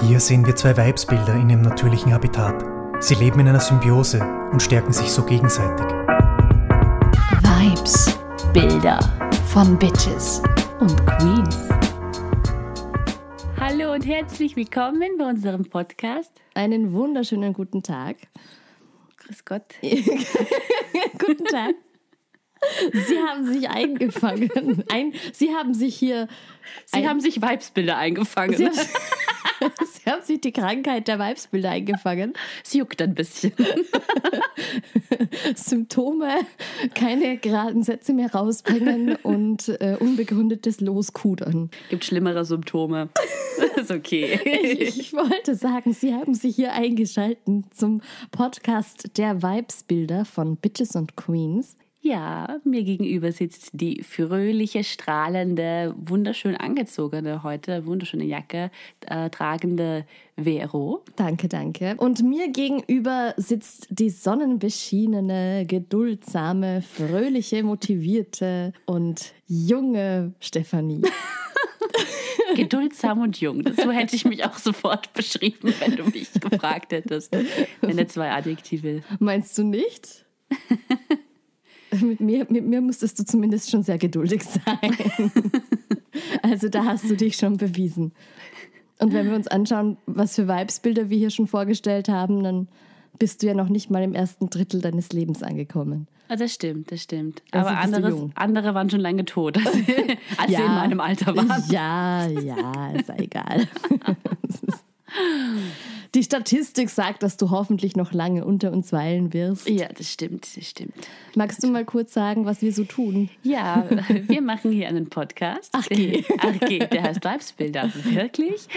Hier sehen wir zwei Weibsbilder in ihrem natürlichen Habitat. Sie leben in einer Symbiose und stärken sich so gegenseitig. Vibes, Bilder von Bitches und Queens. Hallo und herzlich willkommen bei unserem Podcast. Einen wunderschönen guten Tag. Grüß Gott. guten Tag. Sie haben sich eingefangen. Ein, Sie haben sich hier. Sie ein, haben sich Weibsbilder eingefangen. Sie haben, sich die Krankheit der Weibsbilder eingefangen. Es juckt ein bisschen. Symptome, keine geraden Sätze mehr rausbringen und äh, unbegründetes Loskudern. Gibt schlimmere Symptome. ist okay. Ich, ich, wollte sagen, Sie haben sich hier eingeschaltet zum Podcast der Weibsbilder von Bitches und Queens. Ja, mir gegenüber sitzt die fröhliche, strahlende, wunderschön angezogene, heute wunderschöne Jacke äh, tragende Vero. Danke, danke. Und mir gegenüber sitzt die sonnenbeschienene, geduldsame, fröhliche, motivierte und junge Stefanie. Geduldsam und jung. So hätte ich mich auch sofort beschrieben, wenn du mich gefragt hättest. Deine zwei Adjektive. Meinst du nicht? mit mir, mit mir musstest du zumindest schon sehr geduldig sein. also da hast du dich schon bewiesen. Und wenn wir uns anschauen, was für Vibesbilder wir hier schon vorgestellt haben, dann bist du ja noch nicht mal im ersten Drittel deines Lebens angekommen. Ah, das stimmt, das stimmt. Also Aber anderes, andere waren schon lange tot, als, als ja, sie in meinem Alter waren. Ja, ja, ist ja egal. Die Statistik sagt, dass du hoffentlich noch lange unter uns weilen wirst. Ja, das stimmt, das stimmt. Magst du mal kurz sagen, was wir so tun? Ja, wir machen hier einen Podcast. Ach, geh. Ach, geh, der heißt Weibsbilder, wirklich.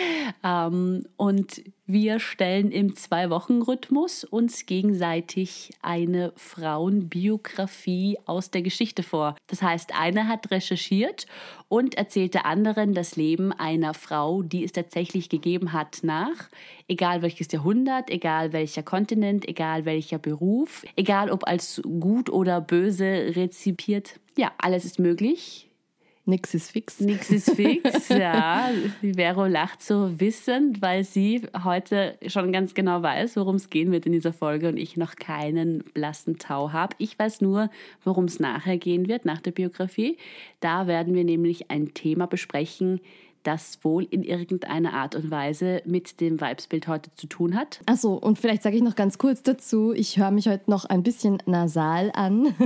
Ähm, und wir stellen im Zwei-Wochen-Rhythmus uns gegenseitig eine Frauenbiografie aus der Geschichte vor. Das heißt, eine hat recherchiert und erzählt der anderen das Leben einer Frau, die es tatsächlich gegeben hat, nach. Egal welches Jahrhundert, egal welcher Kontinent, egal welcher Beruf, egal ob als gut oder böse rezipiert. Ja, alles ist möglich. Nix ist fix. Nix ist fix, ja. Die Vero lacht so wissend, weil sie heute schon ganz genau weiß, worum es gehen wird in dieser Folge und ich noch keinen blassen Tau habe. Ich weiß nur, worum es nachher gehen wird, nach der Biografie. Da werden wir nämlich ein Thema besprechen, das wohl in irgendeiner Art und Weise mit dem Vibesbild heute zu tun hat. Achso, und vielleicht sage ich noch ganz kurz dazu, ich höre mich heute noch ein bisschen nasal an.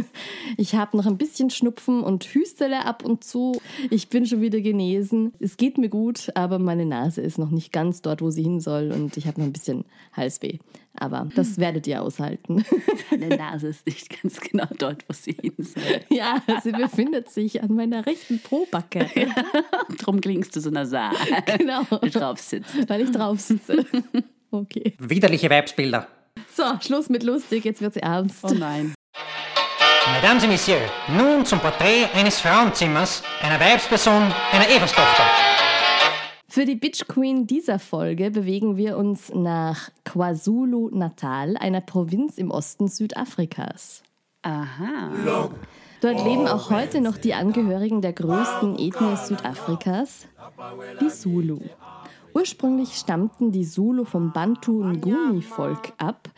Ich habe noch ein bisschen Schnupfen und Hüstele ab und zu. Ich bin schon wieder genesen. Es geht mir gut, aber meine Nase ist noch nicht ganz dort, wo sie hin soll und ich habe noch ein bisschen Halsweh. Aber das werdet ihr aushalten. Deine Nase ist nicht ganz genau dort, wo sie hin soll. Ja, sie befindet sich an meiner rechten Probacke. Ja, drum klingst du so nasal. Genau. Weil du drauf sitzt. Weil ich drauf sitze. Okay. Widerliche Weibsbilder. So, Schluss mit lustig, jetzt wird's ernst. Oh nein. Mesdames et Messieurs, nun zum Porträt eines Frauenzimmers, einer Weibsperson, einer Everstochter. Für die Bitch Queen dieser Folge bewegen wir uns nach KwaZulu-Natal, einer Provinz im Osten Südafrikas. Aha. Dort leben auch heute noch die Angehörigen der größten Ethnie Südafrikas, die Zulu. Ursprünglich stammten die Zulu vom Bantu-Nguni-Volk ab,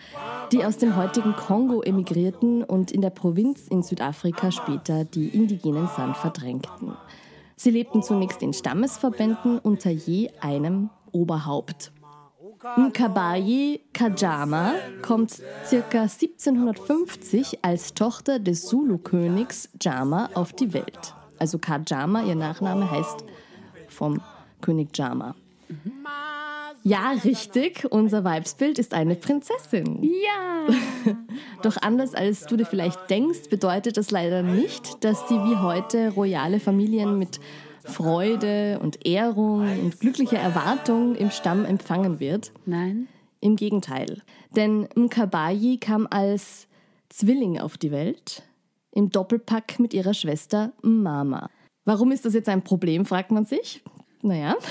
die aus dem heutigen Kongo emigrierten und in der Provinz in Südafrika später die indigenen San verdrängten. Sie lebten zunächst in Stammesverbänden unter je einem Oberhaupt. Mkabayi Kajama kommt ca. 1750 als Tochter des Zulu-Königs Jama auf die Welt. Also Kajama, ihr Nachname heißt vom König Jama. Ja, richtig. Unser Weibsbild ist eine Prinzessin. Ja. Doch anders als du dir vielleicht denkst, bedeutet das leider nicht, dass sie wie heute royale Familien mit Freude und Ehrung und glücklicher Erwartung im Stamm empfangen wird. Nein. Im Gegenteil. Denn Mkabayi kam als Zwilling auf die Welt, im Doppelpack mit ihrer Schwester Mama. Warum ist das jetzt ein Problem, fragt man sich. Naja.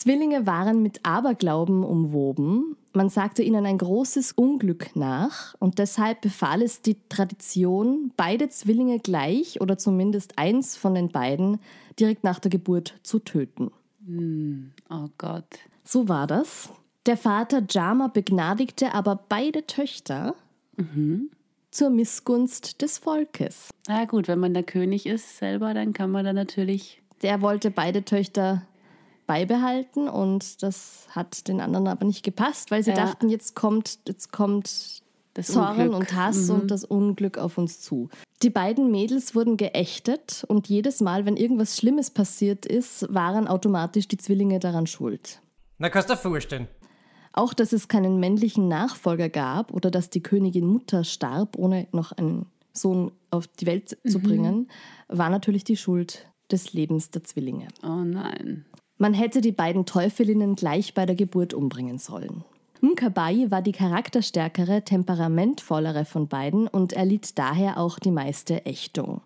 Zwillinge waren mit Aberglauben umwoben. Man sagte ihnen ein großes Unglück nach und deshalb befahl es die Tradition, beide Zwillinge gleich oder zumindest eins von den beiden direkt nach der Geburt zu töten. Oh Gott. So war das. Der Vater Jama begnadigte aber beide Töchter zur Missgunst des Volkes. Na gut, wenn man der König ist selber, dann kann man da natürlich. Der wollte beide Töchter beibehalten und das hat den anderen aber nicht gepasst, weil sie Ja. dachten, jetzt kommt, jetzt kommt Das Zorn Unglück. Mhm. und Hass und das Unglück auf uns zu. Die beiden Mädels wurden geächtet und jedes Mal, wenn irgendwas Schlimmes passiert ist, waren automatisch die Zwillinge daran schuld. Na, kannst du dir vorstellen. Auch, dass es keinen männlichen Nachfolger gab oder dass die Königin Mutter starb, ohne noch einen Sohn auf die Welt zu bringen, war natürlich die Schuld des Lebens der Zwillinge. Oh nein. Man hätte die beiden Teufelinnen gleich bei der Geburt umbringen sollen. Mkabayi war die charakterstärkere, temperamentvollere von beiden und erlitt daher auch die meiste Ächtung.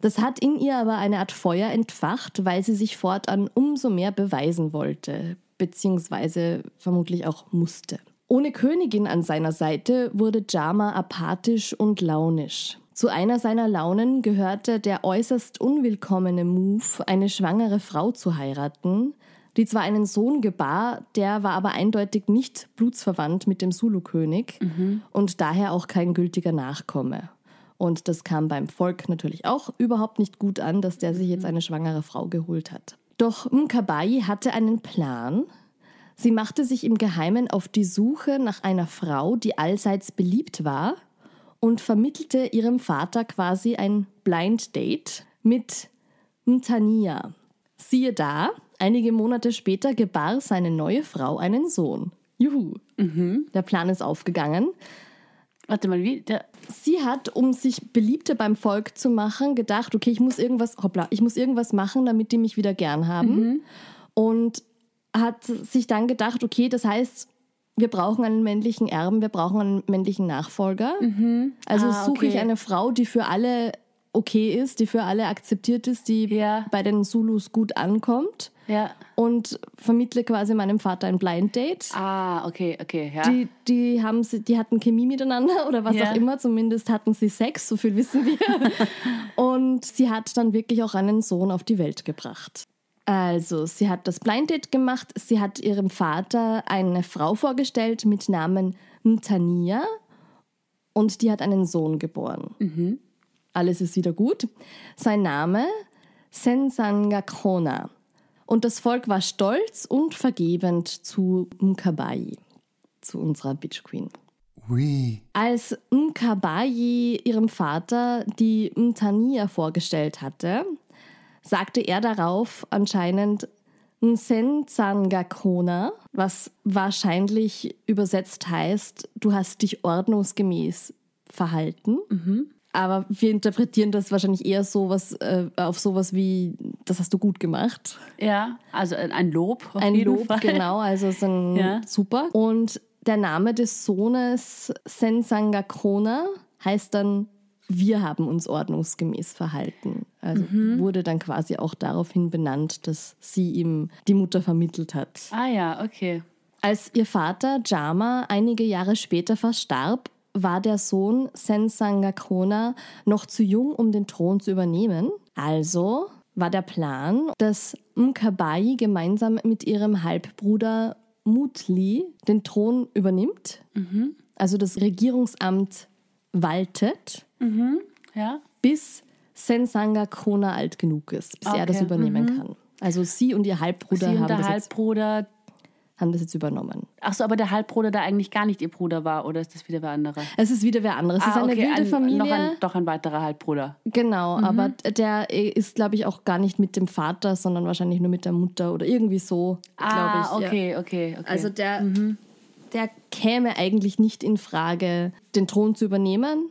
Das hat in ihr aber eine Art Feuer entfacht, weil sie sich fortan umso mehr beweisen wollte, beziehungsweise vermutlich auch musste. Ohne Königin an seiner Seite wurde Jama apathisch und launisch. Zu einer seiner Launen gehörte der äußerst unwillkommene Move, eine schwangere Frau zu heiraten, die zwar einen Sohn gebar, der war aber eindeutig nicht blutsverwandt mit dem Zulu-König und daher auch kein gültiger Nachkomme. Und das kam beim Volk natürlich auch überhaupt nicht gut an, dass der sich jetzt eine schwangere Frau geholt hat. Doch Mkabayi hatte einen Plan. Sie machte sich im Geheimen auf die Suche nach einer Frau, die allseits beliebt war und vermittelte ihrem Vater quasi ein Blind Date mit Mtania. Siehe da, einige Monate später gebar seine neue Frau einen Sohn. Juhu. Der Plan ist aufgegangen. Warte mal, wie? Der, Sie hat, um sich beliebter beim Volk zu machen, gedacht, okay, ich muss irgendwas, hoppla, ich muss irgendwas machen, damit die mich wieder gern haben. Und hat sich dann gedacht, okay, das heißt, wir brauchen einen männlichen Erben, wir brauchen einen männlichen Nachfolger. Also Ah, suche ich okay. eine Frau, die für alle okay ist, die für alle akzeptiert ist, die Ja. bei den Zulus gut ankommt ja. und vermittle quasi meinem Vater ein Blind Date. Ah, okay, okay, ja. Die, die, haben sie, die hatten Chemie miteinander oder was Ja. auch immer, zumindest hatten sie Sex, so viel wissen wir. Und sie hat dann wirklich auch einen Sohn auf die Welt gebracht. Also, sie hat das Blind Date gemacht, sie hat ihrem Vater eine Frau vorgestellt mit Namen Mtania und die hat einen Sohn geboren. Alles ist wieder gut. Sein Name Sensangakona. Und das Volk war stolz und vergebend zu Mkabayi, zu unserer Bitch Queen. Ui. Als Mkabayi ihrem Vater die Mtania vorgestellt hatte, sagte er darauf anscheinend Nsenzangakona, was wahrscheinlich übersetzt heißt, du hast dich ordnungsgemäß verhalten. Aber wir interpretieren das wahrscheinlich eher sowas, äh, auf sowas wie, das hast du gut gemacht. ja, also ein Lob Ein Lob, Fall. genau, also so ein Ja. super. Und der Name des Sohnes Sensangakona heißt dann, wir haben uns ordnungsgemäß verhalten. Also Mhm. wurde dann quasi auch daraufhin benannt, dass sie ihm die Mutter vermittelt hat. Ah ja, okay. Als ihr Vater Jama einige Jahre später verstarb, war der Sohn Sensangakona noch zu jung, um den Thron zu übernehmen. Also war der Plan, dass Mkabayi gemeinsam mit ihrem Halbbruder Mutli den Thron übernimmt, also das Regierungsamt waltet, Ja. bis Sensangakona alt genug ist, bis er das Okay, übernehmen kann. Also sie und ihr Halbbruder Sie haben das, jetzt, Halbbruder. haben das jetzt übernommen. Ach so, aber der Halbbruder, der eigentlich gar nicht ihr Bruder war, oder ist das wieder wer anderer? Es ist wieder wer anderes. Es ist eine wilde Ah, ein, Familie. Noch ein, doch ein weiterer Halbbruder. genau, aber der ist, glaube ich, auch gar nicht mit dem Vater, sondern wahrscheinlich nur mit der Mutter oder irgendwie so, glaube Ah, ich. ja. okay, okay, okay. Also der, der käme eigentlich nicht in Frage, den Thron zu übernehmen,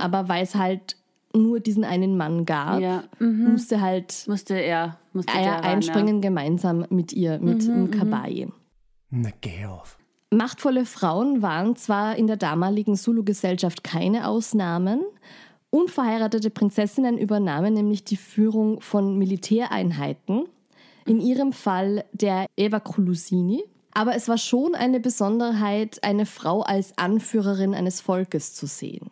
aber weil es halt nur diesen einen Mann gab, Ja, musste halt musste er, musste er ran, einspringen gemeinsam mit ihr, mit Mkabayi. Na, geh auf. Machtvolle Frauen waren zwar in der damaligen Zulu-Gesellschaft keine Ausnahmen. Unverheiratete Prinzessinnen übernahmen nämlich die Führung von Militäreinheiten, in ihrem Fall der Eva Kulusini. Aber es war schon eine Besonderheit, eine Frau als Anführerin eines Volkes zu sehen.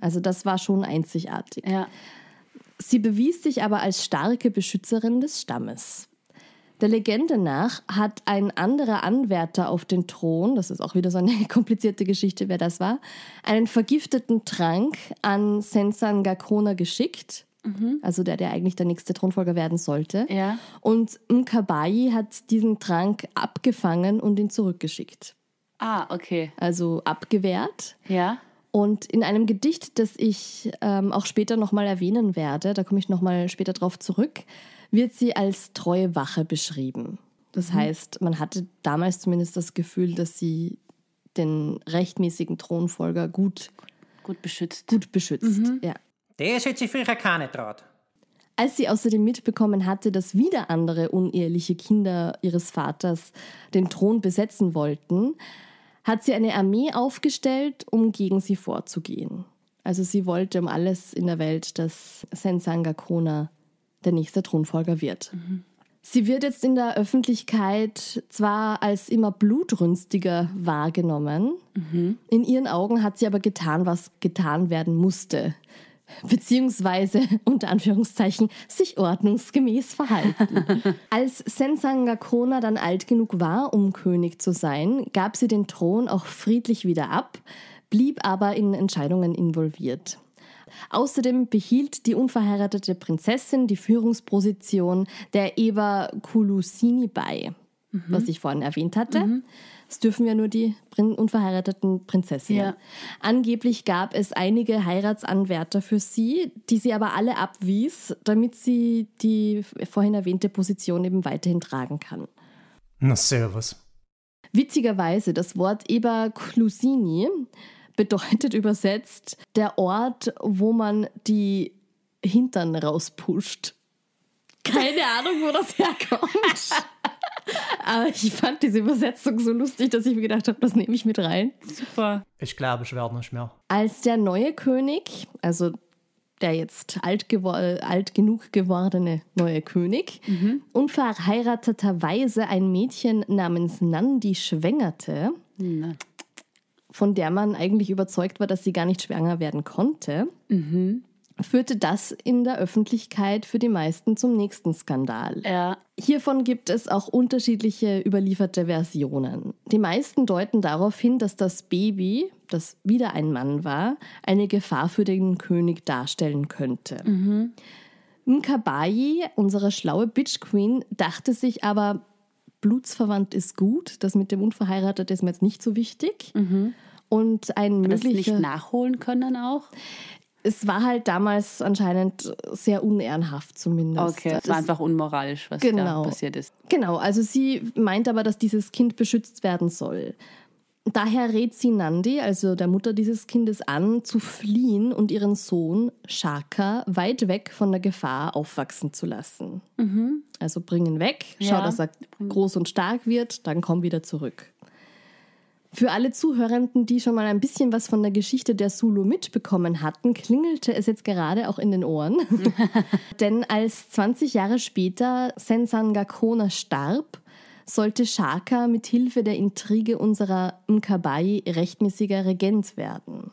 Also das war schon einzigartig. Ja. Sie bewies sich aber als starke Beschützerin des Stammes. Der Legende nach hat ein anderer Anwärter auf den Thron, das ist auch wieder so eine komplizierte Geschichte, wer das war, einen vergifteten Trank an Sensan Gakona geschickt. Also der, der eigentlich der nächste Thronfolger werden sollte. Ja. Und Mkabayi hat diesen Trank abgefangen und ihn zurückgeschickt. Ah, okay. Also abgewehrt. Ja. Und in einem Gedicht, das ich ähm, auch später nochmal erwähnen werde, da komme ich nochmal später drauf zurück, wird sie als treue Wache beschrieben. Das heißt, man hatte damals zumindest das Gefühl, dass sie den rechtmäßigen Thronfolger gut, Gut beschützt. gut beschützt. Ja. Das hätte sich früher keine traut. Als sie außerdem mitbekommen hatte, dass wieder andere uneheliche Kinder ihres Vaters den Thron besetzen wollten, hat sie eine Armee aufgestellt, um gegen sie vorzugehen. Also sie wollte um alles in der Welt, dass Sensanga Kona der nächste Thronfolger wird. Sie wird jetzt in der Öffentlichkeit zwar als immer blutrünstiger wahrgenommen, in ihren Augen hat sie aber getan, was getan werden musste. Beziehungsweise, unter Anführungszeichen, sich ordnungsgemäß verhalten. Als Sensanga Kona dann alt genug war, um König zu sein, gab sie den Thron auch friedlich wieder ab, blieb aber in Entscheidungen involviert. Außerdem behielt die unverheiratete Prinzessin die Führungsposition der Eva Kulusini bei, was ich vorhin erwähnt hatte. Es dürfen ja nur die Prin unverheirateten Prinzessinnen. Ja. Angeblich gab es einige Heiratsanwärter für sie, die sie aber alle abwies, damit sie die vorhin erwähnte Position eben weiterhin tragen kann. Na, servus. Witzigerweise, das Wort Eba Klusini bedeutet übersetzt der Ort, wo man die Hintern rauspusht. Keine Ahnung, wo das herkommt. Aber ich fand diese Übersetzung so lustig, dass ich mir gedacht habe, das nehme ich mit rein. Super. Ich glaube, ich werde nicht mehr. Als der neue König, also der jetzt alt, alt genug gewordene neue König, unverheirateterweise ein Mädchen namens Nandi schwängerte, Na. von der man eigentlich überzeugt war, dass sie gar nicht schwanger werden konnte, führte das in der Öffentlichkeit für die meisten zum nächsten Skandal. Ja. Hiervon gibt es auch unterschiedliche überlieferte Versionen. Die meisten deuten darauf hin, dass das Baby, das wieder ein Mann war, eine Gefahr für den König darstellen könnte. Mkabayi, unsere schlaue Bitch Queen, dachte sich aber, blutsverwandt ist gut, das mit dem Unverheiratet ist mir jetzt nicht so wichtig. Und ein Das nicht möglicher... nachholen können auch? Es war halt damals anscheinend sehr unehrenhaft zumindest. Okay, es war einfach unmoralisch, was Genau. da passiert ist. Genau, also sie meint aber, dass dieses Kind beschützt werden soll. Daher rät sie Nandi, also der Mutter dieses Kindes, an, zu fliehen und ihren Sohn Shaka weit weg von der Gefahr aufwachsen zu lassen. Also bring ihn weg, schau, Ja. dass er groß und stark wird, dann komm wieder zurück. Für alle Zuhörenden, die schon mal ein bisschen was von der Geschichte der Zulu mitbekommen hatten, klingelte es jetzt gerade auch in den Ohren. Denn als 20 Jahre später Sensan Gakona starb, sollte Shaka mit Hilfe der Intrige unserer Mkabayi rechtmäßiger Regent werden.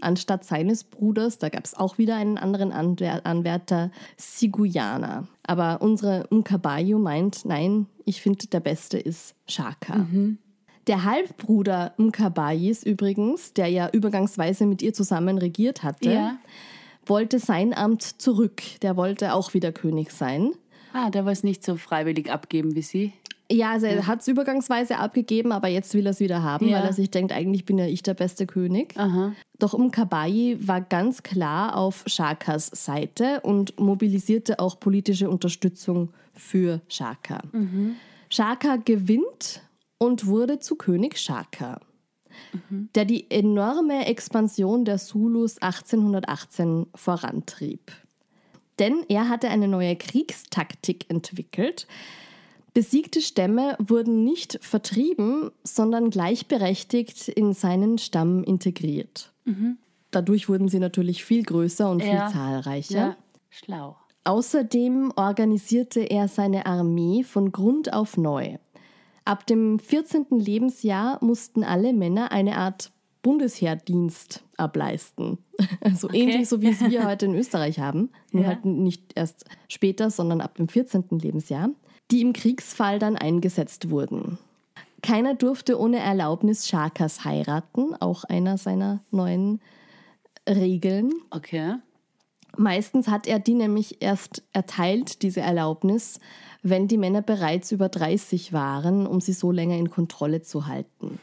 Anstatt seines Bruders, da gab es auch wieder einen anderen Anwär Anwärter, Siguyana. Aber unsere Mkabayu meint, nein, ich finde, der Beste ist Shaka. Der Halbbruder Mkabayis übrigens, der ja übergangsweise mit ihr zusammen regiert hatte, Ja. wollte sein Amt zurück. Der wollte auch wieder König sein. Ah, der wollte es nicht so freiwillig abgeben wie sie. Ja, also er hat es übergangsweise abgegeben, aber jetzt will er es wieder haben, Ja. weil er sich denkt, eigentlich bin ja ich der beste König. Aha. Doch Mkabayi war ganz klar auf Shakas Seite und mobilisierte auch politische Unterstützung für Shaka. Shaka gewinnt und wurde zu König Shaka, der die enorme Expansion der Zulus 1818 vorantrieb. Denn er hatte eine neue Kriegstaktik entwickelt. Besiegte Stämme wurden nicht vertrieben, sondern gleichberechtigt in seinen Stamm integriert. Dadurch wurden sie natürlich viel größer und Ja. viel zahlreicher. Ja. Schlau. Außerdem organisierte er seine Armee von Grund auf neu. Ab dem 14. Lebensjahr mussten alle Männer eine Art Bundesheerdienst ableisten. Also ähnlich so wie es wir heute in Österreich haben, nur Ja. halt nicht erst später, sondern ab dem 14. Lebensjahr. die im Kriegsfall dann eingesetzt wurden. Keiner durfte ohne Erlaubnis Shakas heiraten, auch einer seiner neuen Regeln. Okay. Meistens hat er die nämlich erst erteilt, diese Erlaubnis, wenn die Männer bereits über 30 waren, um sie so länger in Kontrolle zu halten.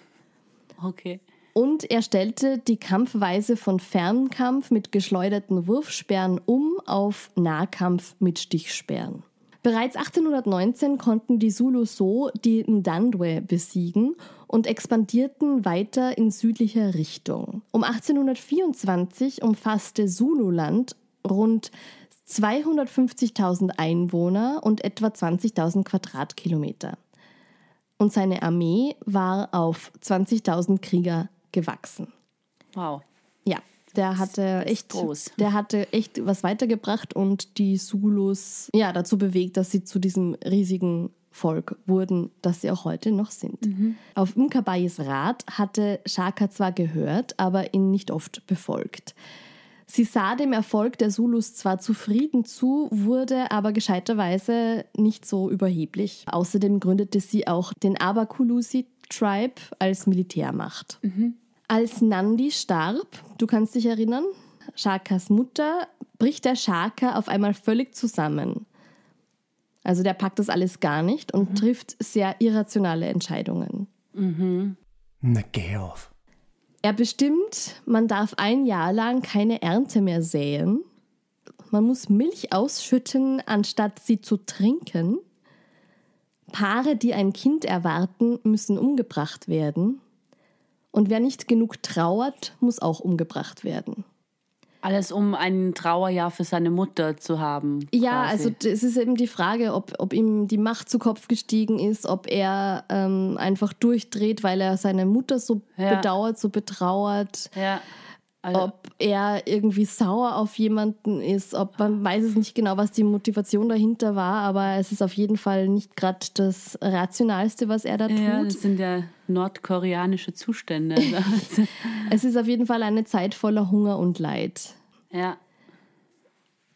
Okay. Und er stellte die Kampfweise von Fernkampf mit geschleuderten Wurfsperren um auf Nahkampf mit Stichsperren. Bereits 1819 konnten die Zulu so die Ndandwe besiegen und expandierten weiter in südlicher Richtung. Um 1824 umfasste Zululand rund 250.000 Einwohner und etwa 20.000 Quadratkilometer. Und seine Armee war auf 20.000 Krieger gewachsen. Wow. Ja, der hatte echt groß. Der hatte echt was weitergebracht und die Zulus ja dazu bewegt, dass sie zu diesem riesigen Volk wurden, das sie auch heute noch sind. Auf Mkabayes Rat hatte Shaka zwar gehört, aber ihn nicht oft befolgt. Sie sah dem Erfolg der Zulus zwar zufrieden zu, wurde aber gescheiterweise nicht so überheblich. Außerdem gründete sie auch den Abakulusi Tribe als Militärmacht. Als Nandi starb, du kannst dich erinnern, Shakas Mutter, bricht der Shaka auf einmal völlig zusammen. Also der packt das alles gar nicht und trifft sehr irrationale Entscheidungen. Na, geh auf. Er bestimmt, man darf ein Jahr lang keine Ernte mehr säen. Man muss Milch ausschütten, anstatt sie zu trinken. Paare, die ein Kind erwarten, müssen umgebracht werden. Und wer nicht genug trauert, muss auch umgebracht werden. Alles, um ein Trauerjahr für seine Mutter zu haben. Ja, quasi. also es ist eben die Frage, ob, ob ihm die Macht zu Kopf gestiegen ist, ob er ähm, einfach durchdreht, weil er seine Mutter so Ja. bedauert, so betrauert. Ja. Also, ob er irgendwie sauer auf jemanden ist, ob man weiß es nicht genau, was die Motivation dahinter war, aber es ist auf jeden Fall nicht gerade das Rationalste, was er da ja, tut. das sind ja nordkoreanische Zustände. Es ist auf jeden Fall eine Zeit voller Hunger und Leid. ja.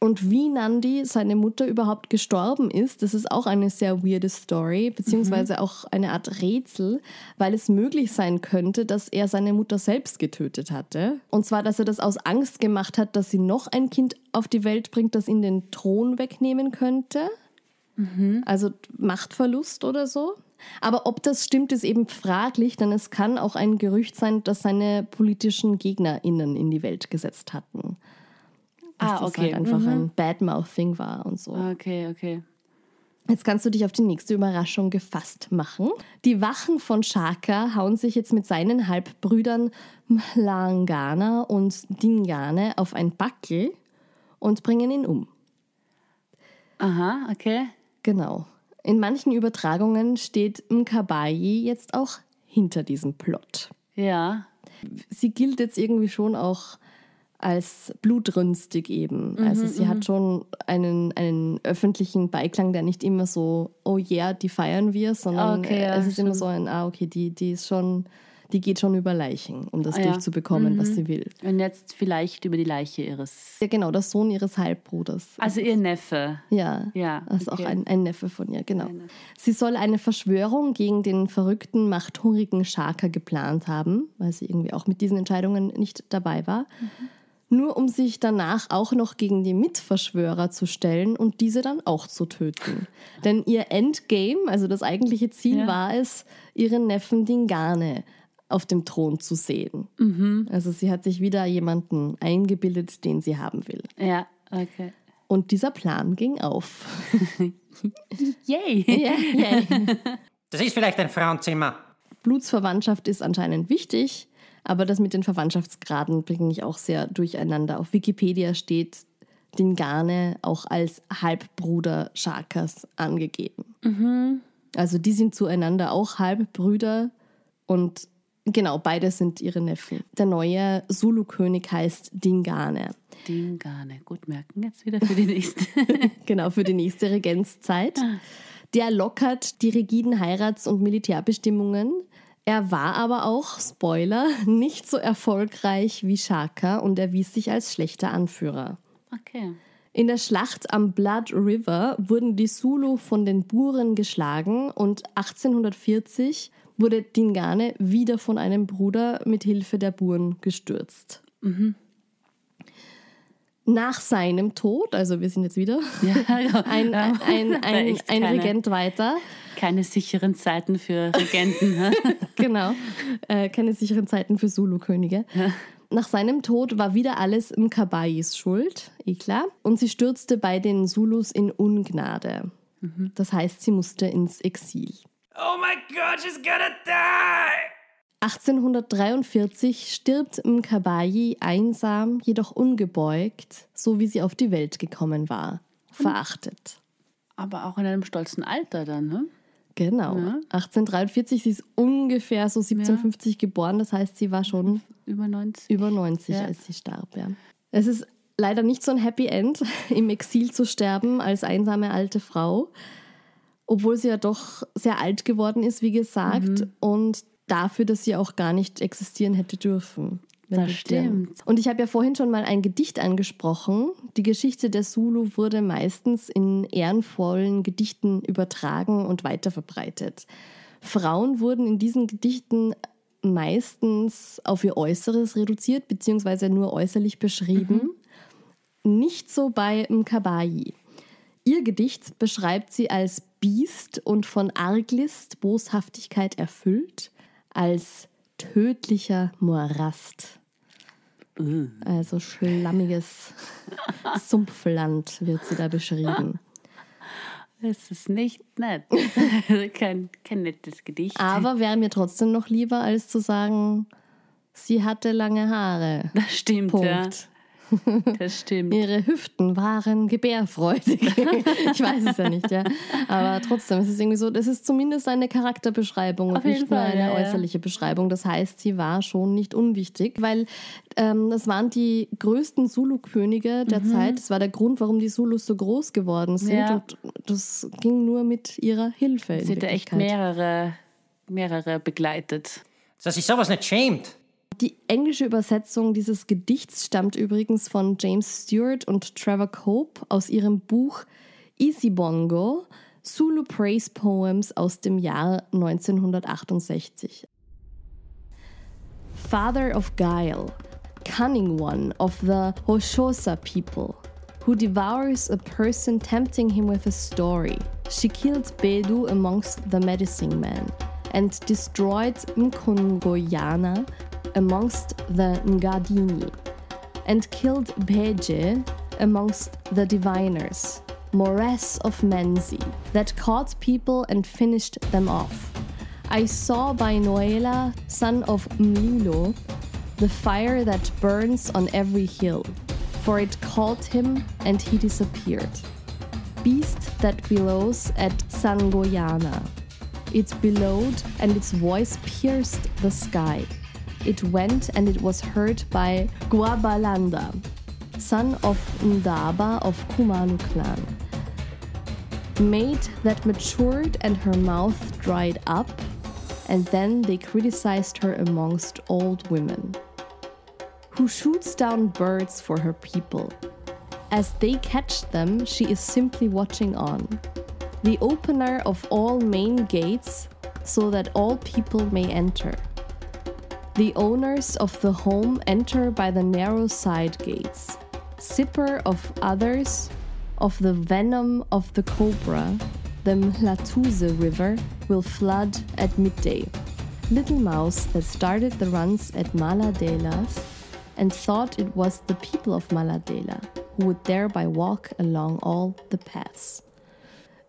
Und wie Nandi, seine Mutter, überhaupt gestorben ist, das ist auch eine sehr weirde Story, beziehungsweise auch eine Art Rätsel, weil es möglich sein könnte, dass er seine Mutter selbst getötet hatte. Und zwar, dass er das aus Angst gemacht hat, dass sie noch ein Kind auf die Welt bringt, das ihn den Thron wegnehmen könnte. Also Machtverlust oder so. Aber ob das stimmt, ist eben fraglich, denn es kann auch ein Gerücht sein, dass seine politischen GegnerInnen in die Welt gesetzt hatten. Dass Ah, das okay. halt einfach Mhm. ein Badmouthing war und so. Okay, okay. Jetzt kannst du dich auf die nächste Überraschung gefasst machen. Die Wachen von Shaka hauen sich jetzt mit seinen Halbbrüdern Mhlangana und Dingane auf ein Backel und bringen ihn um. Aha, okay. Genau. In manchen Übertragungen steht Mkabayi jetzt auch hinter diesem Plot. Ja. Sie gilt jetzt irgendwie schon auch als blutrünstig eben. also sie hat schon einen, einen öffentlichen Beiklang, der nicht immer so, oh yeah, die feiern wir, sondern Okay, ja, es ist immer stimmt. so ein, ah, okay, die, die ist schon, die geht schon über Leichen, um das Ah, ja. durchzubekommen, was sie will. Und jetzt vielleicht über die Leiche ihres. Ja, genau, der Sohn ihres Halbbruders. Also ihr Neffe. Ja, Ja, das ist auch okay. ein, ein Neffe von ihr, genau. Sie soll eine Verschwörung gegen den verrückten, machthungrigen Shaka geplant haben, weil sie irgendwie auch mit diesen Entscheidungen nicht dabei war. Nur um sich danach auch noch gegen die Mitverschwörer zu stellen und diese dann auch zu töten. Denn ihr Endgame, also das eigentliche Ziel Ja. war es, ihren Neffen Dingane auf dem Thron zu sehen. Also sie hat sich wieder jemanden eingebildet, den sie haben will. Ja, okay. Und dieser Plan ging auf. Yay! ja, yay. Das ist vielleicht ein Frauenzimmer. Blutsverwandtschaft ist anscheinend wichtig, aber das mit den Verwandtschaftsgraden bringe ich auch sehr durcheinander. Auf Wikipedia steht Dingane auch als Halbbruder Shakas angegeben. Also die sind zueinander auch Halbbrüder und genau, beide sind ihre Neffen. Der neue Zulu-König heißt Dingane. Dingane. Gut merken jetzt wieder für die nächste. genau, für die nächste Regenzzeit. Der lockert die rigiden Heirats- und Militärbestimmungen. Er war aber auch, Spoiler, nicht so erfolgreich wie Shaka und erwies sich als schlechter Anführer. Okay. In der Schlacht am Blood River wurden die Zulu von den Buren geschlagen und 1840 wurde Dingane wieder von einem Bruder mit Hilfe der Buren gestürzt. Nach seinem Tod, also wir sind jetzt wieder ein, ein, ein, Da ein, echt ein keine- Regent weiter, Keine sicheren Zeiten für Regenten. hä? genau, äh, keine sicheren Zeiten für Zulu-Könige. Nach seinem Tod war wieder alles im Kabais Schuld, eh klar. Und sie stürzte bei den Zulus in Ungnade. Das heißt, sie musste ins Exil. Oh my god, she's gonna die! 1843 stirbt Mkabayi einsam, jedoch ungebeugt, so wie sie auf die Welt gekommen war. Verachtet. Aber auch in einem stolzen Alter dann, ne? Genau. 1843, sie ist ungefähr so 1750 geboren, das heißt, sie war schon Über 90. über 90, Ja. als sie starb. Ja. Es ist leider nicht so ein Happy End, im Exil zu sterben als einsame alte Frau, obwohl sie ja doch sehr alt geworden ist, wie gesagt, Mhm. und dafür, dass sie auch gar nicht existieren hätte dürfen. Das stimmt. Und ich habe ja vorhin schon mal ein Gedicht angesprochen. Die Geschichte der Zulu wurde meistens in ehrenvollen Gedichten übertragen und weiterverbreitet. Frauen wurden in diesen Gedichten meistens auf ihr Äußeres reduziert, beziehungsweise nur äußerlich beschrieben. Nicht so bei Mkabayi. Ihr Gedicht beschreibt sie als Biest und von Arglist, Boshaftigkeit erfüllt, als tödlicher Morast. Also schlammiges Sumpfland wird sie da beschrieben. Das ist nicht nett. kein, kein nettes Gedicht. Aber wäre mir trotzdem noch lieber, als zu sagen, sie hatte lange Haare. das stimmt, Punkt. ja. Das stimmt. Ihre Hüften waren gebärfreudig. ich weiß es ja nicht, ja. Aber trotzdem, es ist irgendwie so, das ist zumindest eine Charakterbeschreibung und Auf jeden nicht nur Fall, eine ja, ja. äußerliche Beschreibung. Das heißt, sie war schon nicht unwichtig, weil ähm, das waren die größten Zulu-Könige der Zeit. Das war der Grund, warum die Zulus so groß geworden sind. Mhm. Ja. Und das ging nur mit ihrer Hilfe. Sie hat ja echt mehrere, mehrere begleitet. Dass sich sowas nicht schämt. Die englische Übersetzung dieses Gedichts stammt übrigens von James Stewart und Trevor Cope aus ihrem Buch Easy Bongo, Zulu Praise Poems aus dem Jahr 1968. Father of guile, cunning one of the Hoshosa people, who devours a person tempting him with a story. She killed Bedu amongst the medicine men and destroyed Mkongoyana amongst the Ngadini and killed Beje amongst the diviners, Mores of Menzi, that caught people and finished them off. I saw by Noela, son of Mlilo, the fire that burns on every hill, for it caught him and he disappeared. Beast that bellows at Sangoyana. It bellowed and its voice pierced the sky. It went and it was heard by Guabalanda, son of Ndaba of Kumanu clan. Maid that matured and her mouth dried up, and then they criticized her amongst old women. Who shoots down birds for her people. As they catch them, she is simply watching on. The opener of all main gates, so that all people may enter. The owners of the home enter by the narrow side gates. Sipper of others, of the venom of the cobra, the Mhlatuze River will flood at midday. Little mouse that started the runs at Maladelas and thought it was the people of Maladela who would thereby walk along all the paths.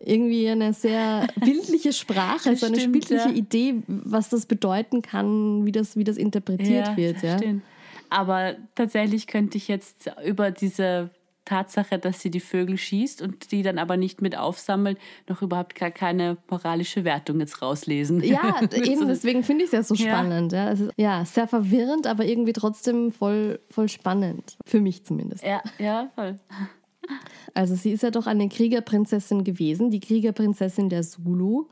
Irgendwie eine sehr bildliche Sprache, so eine stimmt, bildliche ja. Idee, was das bedeuten kann, wie das, wie das interpretiert wird. das Ja. stimmt. Aber tatsächlich könnte ich jetzt über diese Tatsache, dass sie die Vögel schießt und die dann aber nicht mit aufsammelt, noch überhaupt gar keine moralische Wertung jetzt rauslesen. Ja, eben deswegen finde ich es ja so Ja. spannend. Ja. Es ist, ja, sehr verwirrend, aber irgendwie trotzdem voll, voll spannend. Für mich zumindest. Ja, ja, voll. Also sie ist ja doch eine Kriegerprinzessin gewesen, die Kriegerprinzessin der Zulu.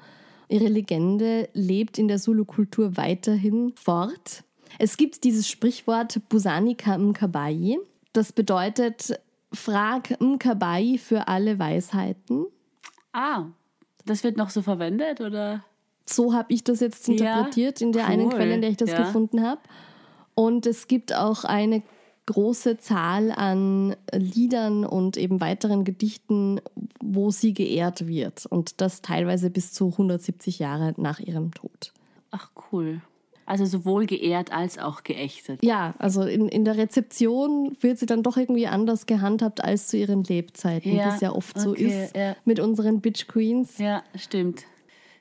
Ihre Legende lebt in der Zulu-Kultur weiterhin fort. Es gibt dieses Sprichwort Busanika Mkabayi. Das bedeutet Frag Mkabai für alle Weisheiten. Ah, das wird noch so verwendet, oder? So habe ich das jetzt Ja, interpretiert in der einen cool, Quelle, in der ich das ja. gefunden habe. Und es gibt auch eine große Zahl an Liedern und eben weiteren Gedichten, wo sie geehrt wird. Und das teilweise bis zu 170 Jahre nach ihrem Tod. Ach, cool. Also sowohl geehrt als auch geächtet. Ja, also in, in der Rezeption wird sie dann doch irgendwie anders gehandhabt als zu ihren Lebzeiten, Ja, wie es ja oft so okay, ist ja. mit unseren Bitch Queens. Ja, stimmt.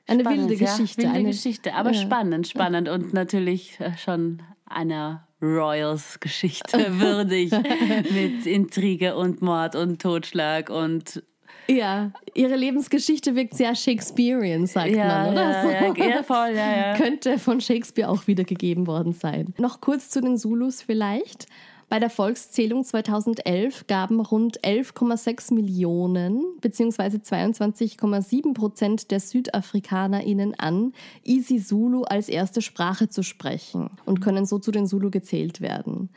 Eine Spannend, wilde ja. Geschichte. Wilde eine, Geschichte, aber ja. spannend, spannend und natürlich äh, schon einer Royals-Geschichte würdig mit Intrige und Mord und Totschlag und Ja, ihre Lebensgeschichte wirkt sehr Shakespearean, sagt ja, man, oder? ja, so. ja, ja, voll, ja, ja. Könnte von Shakespeare auch wiedergegeben worden sein. Noch kurz zu den Zulus vielleicht. Bei der Volkszählung 2011 gaben rund 11,6 Millionen bzw. 22,7 Prozent der SüdafrikanerInnen an, isiZulu als erste Sprache zu sprechen und können so zu den Zulu gezählt werden.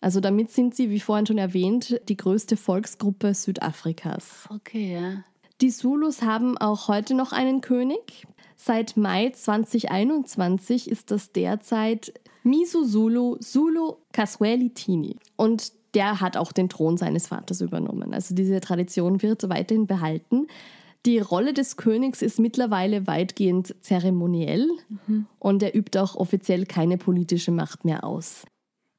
Also damit sind sie, wie vorhin schon erwähnt, die größte Volksgruppe Südafrikas. Okay, ja. Die Zulus haben auch heute noch einen König. Seit Mai 2021 ist das derzeit Misuzulu Zulu Kasweli Tini. Und der hat auch den Thron seines Vaters übernommen. Also diese Tradition wird weiterhin behalten. Die Rolle des Königs ist mittlerweile weitgehend zeremoniell und er übt auch offiziell keine politische Macht mehr aus.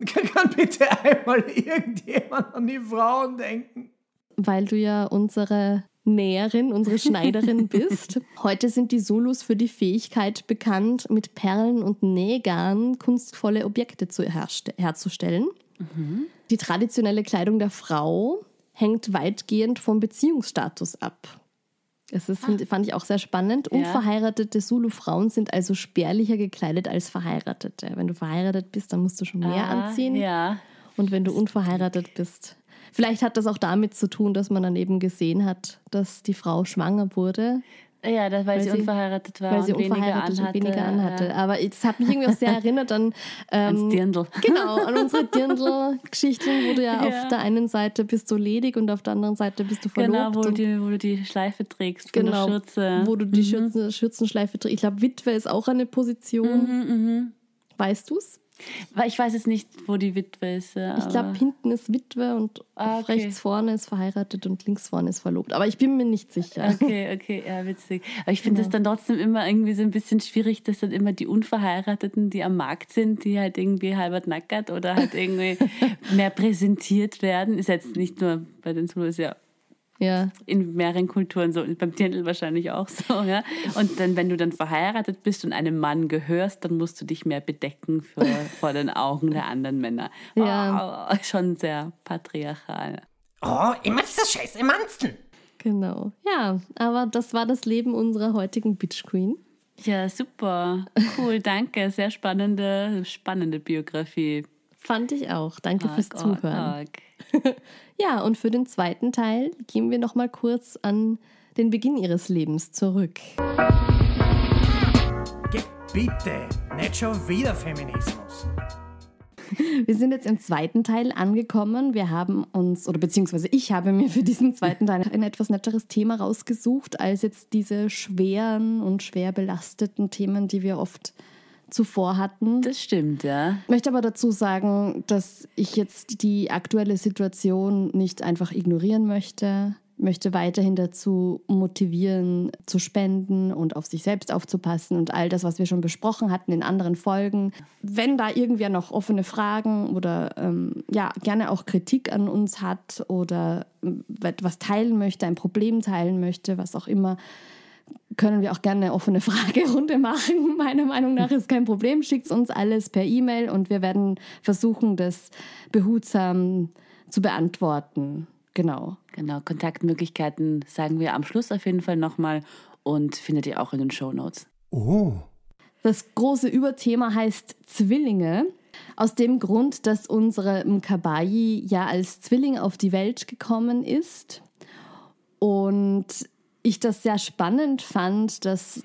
Kann bitte einmal irgendjemand an die Frauen denken? weil du ja unsere Näherin, unsere Schneiderin bist. Heute sind die Zulus für die Fähigkeit bekannt, mit Perlen und Nähgarn kunstvolle Objekte zu herzustellen. Die traditionelle Kleidung der Frau hängt weitgehend vom Beziehungsstatus ab. Das ist, find- fand ich auch sehr spannend. Ja. Unverheiratete Zulu-Frauen sind also spärlicher gekleidet als Verheiratete. Wenn du verheiratet bist, dann musst du schon mehr Ah, anziehen. Ja. Und wenn du unverheiratet bist. Vielleicht hat das auch damit zu tun, dass man dann eben gesehen hat, dass die Frau schwanger wurde, Ja, das, weil, Weil sie, unverheiratet war weil sie und weniger unverheiratet anhatte. und weniger anhatte. Ja. Aber es hat mich irgendwie auch sehr erinnert an, Ans ähm, Dirndl. genau, an unsere Dirndl-Geschichten, wo du ja, Ja. auf der einen Seite bist du ledig und auf der anderen Seite bist du verlobt. Genau, wo du, und die, wo du die Schleife trägst von genau, der Schürze. wo du die Schürzen, Schürzenschleife trägst. Ich glaube, Witwe ist auch eine Position. Weißt du's? Weil ich weiß jetzt nicht, wo die Witwe ist. ja, Ich glaube, hinten ist Witwe und Ah, okay. rechts vorne ist verheiratet und links vorne ist verlobt. Aber ich bin mir nicht sicher. Okay, okay, ja, witzig. Aber ich finde das dann trotzdem immer irgendwie so ein bisschen schwierig, dass dann immer die Unverheirateten, die am Markt sind, die halt irgendwie halbert nackert oder halt irgendwie mehr präsentiert werden. Ist jetzt nicht nur bei den Zulus, ja Ja. in mehreren Kulturen so, beim Dirndl wahrscheinlich auch so, ja. Und dann, wenn du dann verheiratet bist und einem Mann gehörst, dann musst du dich mehr bedecken für, vor den Augen der anderen Männer. Ja. Oh, schon sehr patriarchal. Oh, immer dieses scheiß Emanzen. Genau. Ja, aber das war das Leben unserer heutigen Bitch Queen. Ja, super. Cool, danke. Sehr spannende, spannende Biografie. Fand ich auch. Danke fürs Arg, arg, Zuhören. arg. Ja, und für den zweiten Teil gehen wir noch mal kurz an den Beginn ihres Lebens zurück. Bitte, nicht schon wieder Feminismus. Wir sind jetzt im zweiten Teil angekommen. Wir haben uns, oder beziehungsweise ich habe mir für diesen zweiten Teil ein etwas netteres Thema rausgesucht, als jetzt diese schweren und schwer belasteten Themen, die wir oft zuvor hatten. Das stimmt, ja. Ich möchte aber dazu sagen, dass ich jetzt die aktuelle Situation nicht einfach ignorieren möchte. Möchte weiterhin dazu motivieren, zu spenden und auf sich selbst aufzupassen und all das, was wir schon besprochen hatten in anderen Folgen. Wenn da irgendwer noch offene Fragen oder ähm, ja, gerne auch Kritik an uns hat oder ähm, etwas teilen möchte, ein Problem teilen möchte, was auch immer, können wir auch gerne eine offene Fragerunde machen. Meiner Meinung nach ist kein Problem. Schickt uns alles per E-Mail und wir werden versuchen, das behutsam zu beantworten. Genau. Genau, Kontaktmöglichkeiten sagen wir am Schluss auf jeden Fall nochmal und findet ihr auch in den Show Notes. Oh, Das große Überthema heißt Zwillinge. Aus dem Grund, dass unsere Mkabayi ja als Zwilling auf die Welt gekommen ist. Und ich das sehr spannend fand, dass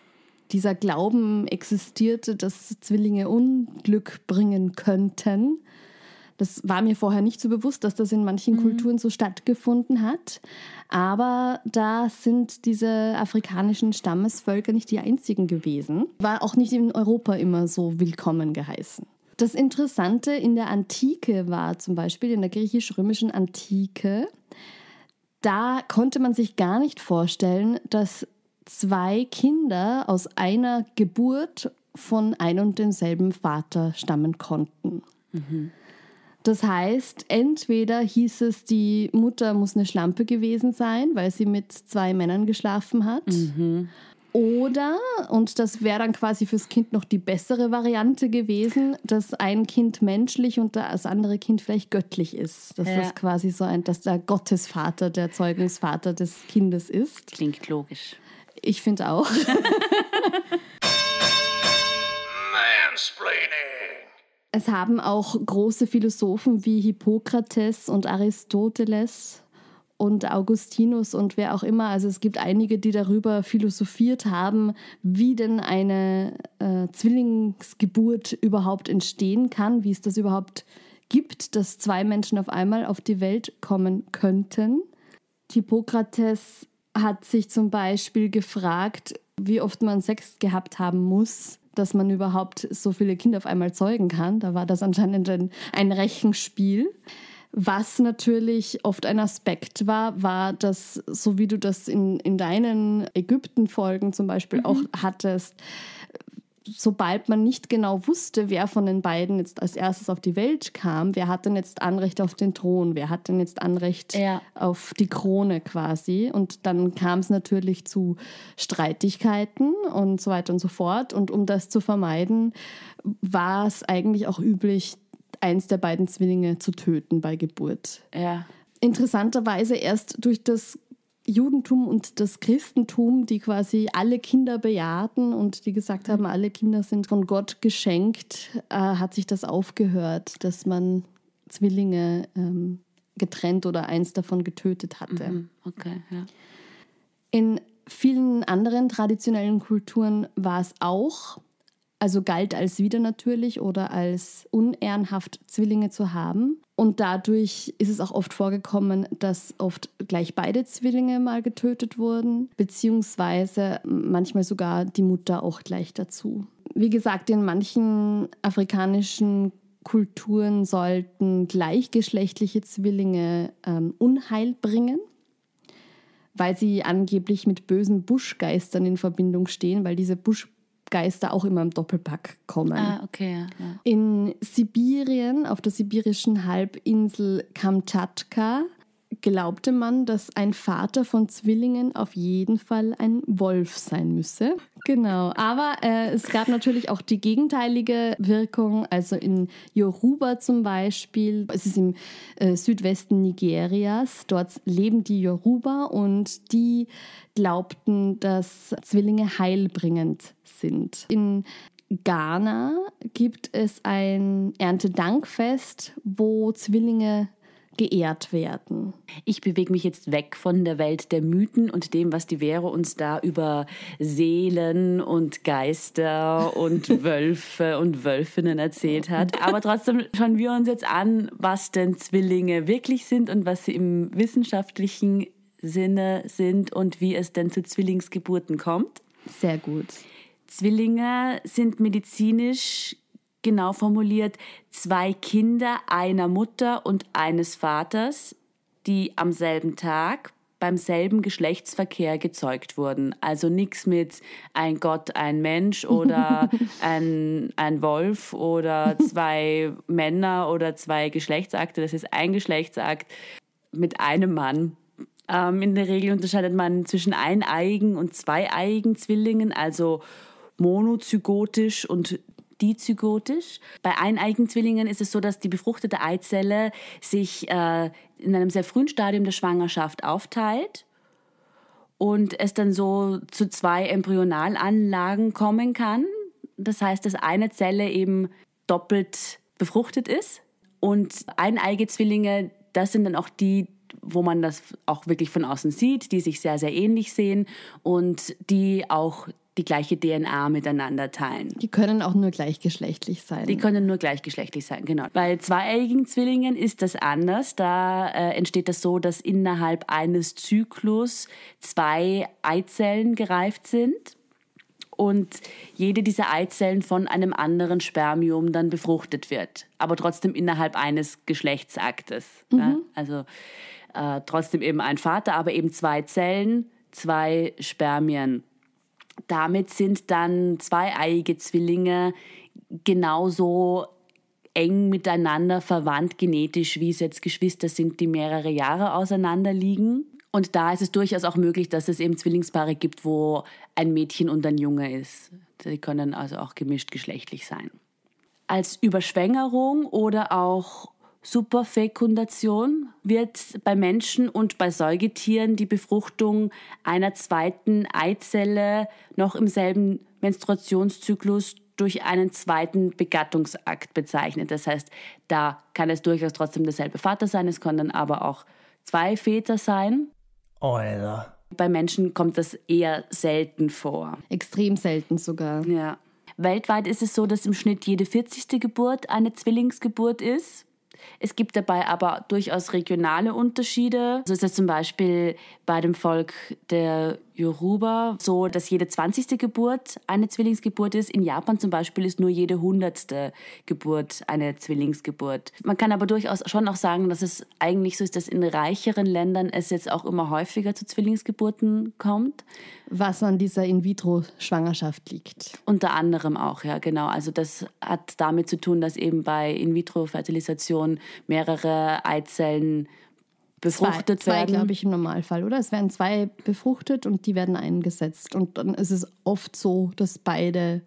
dieser Glauben existierte, dass Zwillinge Unglück bringen könnten. Das war mir vorher nicht so bewusst, dass das in manchen Kulturen so stattgefunden hat. Aber da sind diese afrikanischen Stammesvölker nicht die einzigen gewesen. War auch nicht in Europa immer so willkommen geheißen. Das Interessante in der Antike war zum Beispiel in der griechisch-römischen Antike, da konnte man sich gar nicht vorstellen, dass zwei Kinder aus einer Geburt von ein und demselben Vater stammen konnten. Das heißt, entweder hieß es, die Mutter muss eine Schlampe gewesen sein, weil sie mit zwei Männern geschlafen hat. Oder, und das wäre dann quasi fürs Kind noch die bessere Variante gewesen, dass ein Kind menschlich und das andere Kind vielleicht göttlich ist. Dass Ja. das quasi so ein, dass der Gottesvater, der Zeugungsvater des Kindes ist. Klingt logisch. Ich finde auch. Es haben auch große Philosophen wie Hippokrates und Aristoteles und Augustinus und wer auch immer, also es gibt einige, die darüber philosophiert haben, wie denn eine äh, Zwillingsgeburt überhaupt entstehen kann, wie es das überhaupt gibt, dass zwei Menschen auf einmal auf die Welt kommen könnten. Hippokrates hat sich zum Beispiel gefragt, wie oft man Sex gehabt haben muss, dass man überhaupt so viele Kinder auf einmal zeugen kann. Da war das anscheinend ein, ein Rechenspiel. Was natürlich oft ein Aspekt war, war, dass, so wie du das in, in deinen Ägypten-Folgen zum Beispiel auch hattest, sobald man nicht genau wusste, wer von den beiden jetzt als erstes auf die Welt kam, wer hat denn jetzt Anrecht auf den Thron, wer hat denn jetzt Anrecht Ja. auf die Krone quasi. Und dann kam es natürlich zu Streitigkeiten und so weiter und so fort. Und um das zu vermeiden, war es eigentlich auch üblich, eins der beiden Zwillinge zu töten bei Geburt Ja. interessanterweise erst durch das Judentum und das Christentum, die quasi alle Kinder bejahten und die gesagt haben, alle Kinder sind von Gott geschenkt, äh, hat sich das aufgehört, dass man Zwillinge ähm, getrennt oder eins davon getötet hatte. Hm, Okay, ja. In vielen anderen traditionellen Kulturen war es auch, also galt als widernatürlich oder als unehrenhaft, Zwillinge zu haben. Und dadurch ist es auch oft vorgekommen, dass oft gleich beide Zwillinge mal getötet wurden, beziehungsweise manchmal sogar die Mutter auch gleich dazu. Wie gesagt, in manchen afrikanischen Kulturen sollten gleichgeschlechtliche Zwillinge ähm, Unheil bringen weil sie angeblich mit bösen Buschgeistern in Verbindung stehen, weil diese Buschgeister auch immer im Doppelpack kommen. Ah, okay, ja. ja. In Sibirien, auf der sibirischen Halbinsel Kamtschatka, glaubte man, dass ein Vater von Zwillingen auf jeden Fall ein Wolf sein müsse. Genau, aber äh, es gab natürlich auch die gegenteilige Wirkung. Also in Yoruba zum Beispiel, es ist im äh, Südwesten Nigerias, dort leben die Yoruba und die glaubten, dass Zwillinge heilbringend sind. In Ghana gibt es ein Erntedankfest, wo Zwillinge geehrt werden. Ich bewege mich jetzt weg von der Welt der Mythen und dem, was die Vero uns da über Seelen und Geister und Wölfe und Wölfinnen erzählt hat. Aber trotzdem schauen wir uns jetzt an, was denn Zwillinge wirklich sind und was sie im wissenschaftlichen Sinne sind und wie es denn zu Zwillingsgeburten kommt. Sehr gut. Zwillinge sind medizinisch genau formuliert zwei Kinder einer Mutter und eines Vaters, die am selben Tag beim selben Geschlechtsverkehr gezeugt wurden. Also nichts mit ein Gott, ein Mensch oder ein, ein Wolf oder zwei Männer oder zwei Geschlechtsakte. Das ist ein Geschlechtsakt mit einem Mann. Ähm, in der Regel unterscheidet man zwischen eineigen und zweieigen Zwillingen, also monozygotisch und dizygotisch. Bei eineigen Zwillingen ist es so, dass die befruchtete Eizelle sich äh, in einem sehr frühen Stadium der Schwangerschaft aufteilt und es dann so zu zwei Embryonalanlagen kommen kann. Das heißt, dass eine Zelle eben doppelt befruchtet ist und eineige Zwillinge, das sind dann auch die, wo man das auch wirklich von außen sieht, die sich sehr, sehr ähnlich sehen und die auch die gleiche DNA miteinander teilen. Die können auch nur gleichgeschlechtlich sein. Die können nur gleichgeschlechtlich sein, genau. Bei zweieigigen Zwillingen ist das anders. Da äh, entsteht das so, dass innerhalb eines Zyklus zwei Eizellen gereift sind und jede dieser Eizellen von einem anderen Spermium dann befruchtet wird, aber trotzdem innerhalb eines Geschlechtsaktes. Ja? Also äh, trotzdem eben ein Vater, aber eben zwei Zellen, zwei Spermien. Damit sind dann zweieiige Zwillinge genauso eng miteinander verwandt genetisch, wie es jetzt Geschwister sind, die mehrere Jahre auseinander liegen. Und da ist es durchaus auch möglich, dass es eben Zwillingspaare gibt, wo ein Mädchen und ein Junge ist. Die können also auch gemischt geschlechtlich sein. Als Überschwängerung oder auch Superfekundation wird bei Menschen und bei Säugetieren die Befruchtung einer zweiten Eizelle noch im selben Menstruationszyklus durch einen zweiten Begattungsakt bezeichnet. Das heißt, da kann es durchaus trotzdem derselbe Vater sein, es können dann aber auch zwei Väter sein. Alter. Bei Menschen kommt das eher selten vor. Extrem selten sogar. Ja. Weltweit ist es so, dass im Schnitt jede 40. Geburt eine Zwillingsgeburt ist. Es gibt dabei aber durchaus regionale Unterschiede. So ist es zum Beispiel bei dem Volk der Yoruba so, dass jede 20. Geburt eine Zwillingsgeburt ist. In Japan zum Beispiel ist nur jede 100. Geburt eine Zwillingsgeburt. Man kann aber durchaus schon auch sagen, dass es eigentlich so ist, dass in reicheren Ländern es jetzt auch immer häufiger zu Zwillingsgeburten kommt. Was an dieser In-vitro-Schwangerschaft liegt. Unter anderem auch, ja, genau. Also das hat damit zu tun, dass eben bei In-vitro-Fertilisation mehrere Eizellen befruchtet zwei, zwei werden. glaube ich, im Normalfall, oder? Es werden zwei befruchtet und die werden eingesetzt. Und dann ist es oft so, dass beide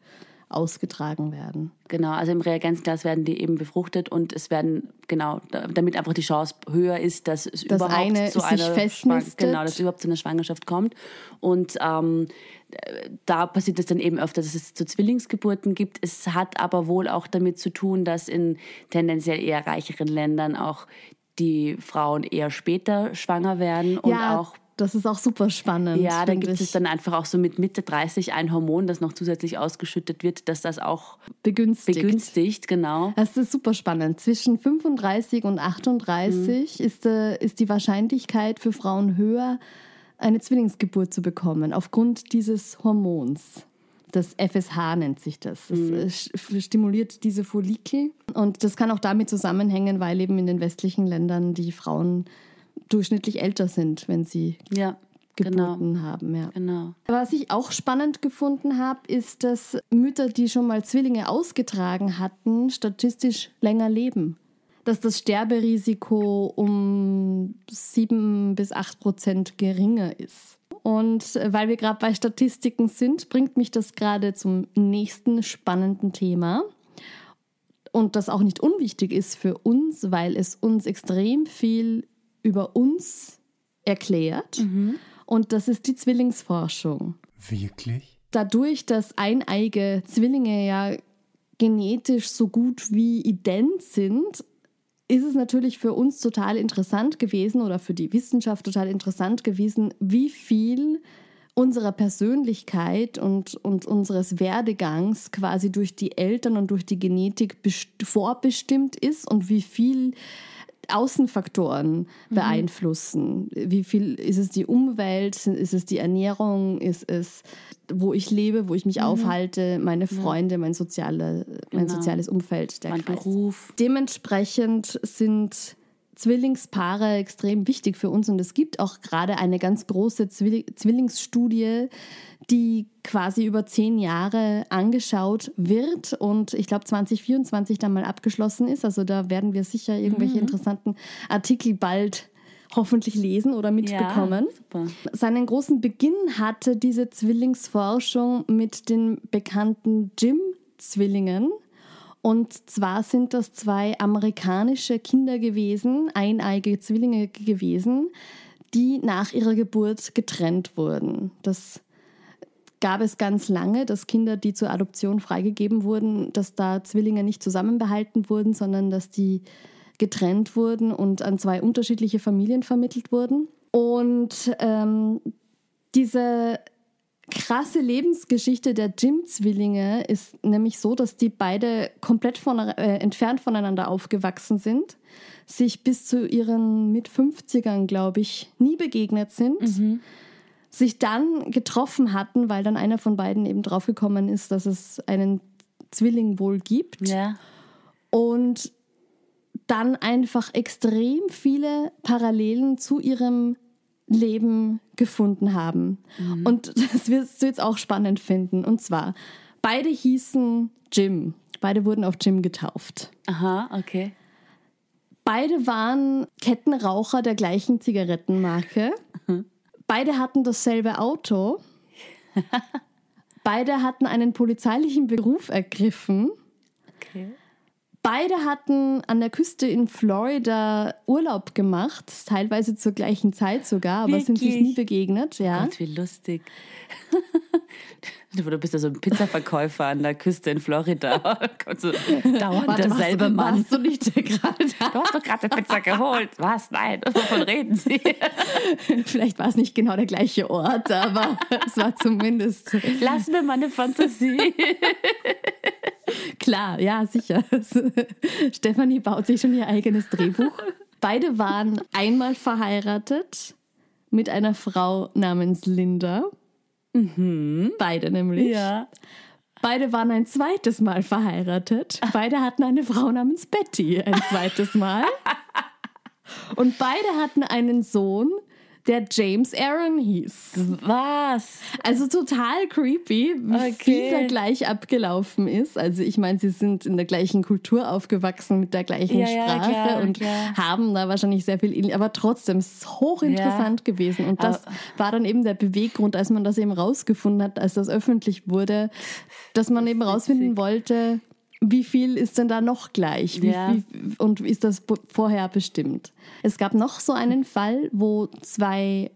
ausgetragen werden. Genau, also im Reagenzglas werden die eben befruchtet und es werden, genau, da- damit einfach die Chance höher ist, dass es Das überhaupt eine zu einer festnistet. Genau, dass es überhaupt zu einer Schwangerschaft kommt. Und ähm, da passiert es dann eben öfter, dass es zu Zwillingsgeburten gibt. Es hat aber wohl auch damit zu tun, dass in tendenziell eher reicheren Ländern auch die Frauen eher später schwanger werden und ja, auch das ist auch super spannend. ja, da finde gibt es dann einfach auch so mit Mitte 30 ein Hormon, das noch zusätzlich ausgeschüttet wird, dass das auch begünstigt. begünstigt, genau. Das ist super spannend. Zwischen 35 und 38 Mhm. ist, äh, ist die Wahrscheinlichkeit für Frauen höher, eine Zwillingsgeburt zu bekommen, aufgrund dieses Hormons. Das FSH nennt sich das. Das Mhm. äh, st- stimuliert diese Follikel. Und das kann auch damit zusammenhängen, weil eben in den westlichen Ländern die Frauen durchschnittlich älter sind, wenn sie Ja, genau. Geburten haben. Ja. Genau. Was ich auch spannend gefunden habe, ist, dass Mütter, die schon mal Zwillinge ausgetragen hatten, statistisch länger leben. Dass das Sterberisiko um 7 bis 8 Prozent geringer ist. Und weil wir gerade bei Statistiken sind, bringt mich das gerade zum nächsten spannenden Thema. Und das auch nicht unwichtig ist für uns, weil es uns extrem viel über uns erklärt. Und das ist die Zwillingsforschung Wirklich? dadurch, dass eineige Zwillinge ja genetisch so gut wie ident sind, ist es natürlich für uns total interessant gewesen oder für die Wissenschaft total interessant gewesen, wie viel unserer Persönlichkeit und, und unseres Werdegangs quasi durch die Eltern und durch die Genetik best- vorbestimmt ist und wie viel Außenfaktoren beeinflussen. Wie viel ist es die Umwelt, ist es die Ernährung, ist es, wo ich lebe, wo ich mich aufhalte, meine Freunde, mein, soziale, mein Genau. soziales Umfeld, der Mein Kreis. Beruf. Dementsprechend sind Zwillingspaare extrem wichtig für uns und es gibt auch gerade eine ganz große Zwilli- Zwillingsstudie, die quasi über zehn Jahre angeschaut wird und ich glaube 2024 dann mal abgeschlossen ist. Also da werden wir sicher irgendwelche interessanten Artikel bald hoffentlich lesen oder mitbekommen. super. Seinen großen Beginn hatte diese Zwillingsforschung mit den bekannten Jim-Zwillingen. Und zwar sind das zwei amerikanische Kinder gewesen, eineige Zwillinge gewesen, die nach ihrer Geburt getrennt wurden. Das gab es ganz lange, dass Kinder, die zur Adoption freigegeben wurden, dass da Zwillinge nicht zusammenbehalten wurden, sondern dass die getrennt wurden und an zwei unterschiedliche Familien vermittelt wurden. Und ähm, diese krasse Lebensgeschichte der Jim-Zwillinge ist nämlich so, dass die beide komplett von, äh, entfernt voneinander aufgewachsen sind, sich bis zu ihren mit 50ern, glaube ich, nie begegnet sind, Mhm. Sich dann getroffen hatten, weil dann einer von beiden eben draufgekommen ist, dass es einen Zwilling wohl gibt Ja. und dann einfach extrem viele Parallelen zu ihrem Leben gefunden haben. Und das wirst du jetzt auch spannend finden. Und zwar, beide hießen Jim. Beide wurden auf Jim getauft. Aha, okay. Beide waren Kettenraucher der gleichen Zigarettenmarke. Beide hatten dasselbe Auto. Beide hatten einen polizeilichen Beruf ergriffen. okay. Beide hatten an der Küste in Florida Urlaub gemacht, teilweise zur gleichen Zeit sogar, aber sind sich Wirklich? nie begegnet. Ja. Gott, wie lustig. Du bist ja so ein Pizzaverkäufer an der Küste in Florida. So dauernd Warte, derselbe warst, Mann. Warst du nicht gerade da? Du hast doch gerade eine Pizza geholt. Was? Nein, wovon reden Sie? Vielleicht war es nicht genau der gleiche Ort, aber es war zumindest Lass mir meine Fantasie. klar. Ja, sicher. Stefanie baut sich schon ihr eigenes Drehbuch. Beide waren einmal verheiratet mit einer Frau namens Linda. Beide nämlich. Ja. Beide waren ein zweites Mal verheiratet. Beide hatten eine Frau namens Betty ein zweites Mal. Und beide hatten einen Sohn, der James Aaron hieß. Was? Also total creepy, wie Okay. viel da gleich abgelaufen ist. Also ich meine, sie sind in der gleichen Kultur aufgewachsen, mit der gleichen Ja, ja, Sprache klar, und klar. haben da wahrscheinlich sehr viel, ähnlich- aber trotzdem ist es hochinteressant gewesen. Und das war dann eben der Beweggrund, als man das eben rausgefunden hat, als das öffentlich wurde, dass man eben rausfinden wollte, wie viel ist denn da noch gleich? Wie, Ja. wie, und ist das vorher bestimmt? Es gab noch so einen Fall, wo zwei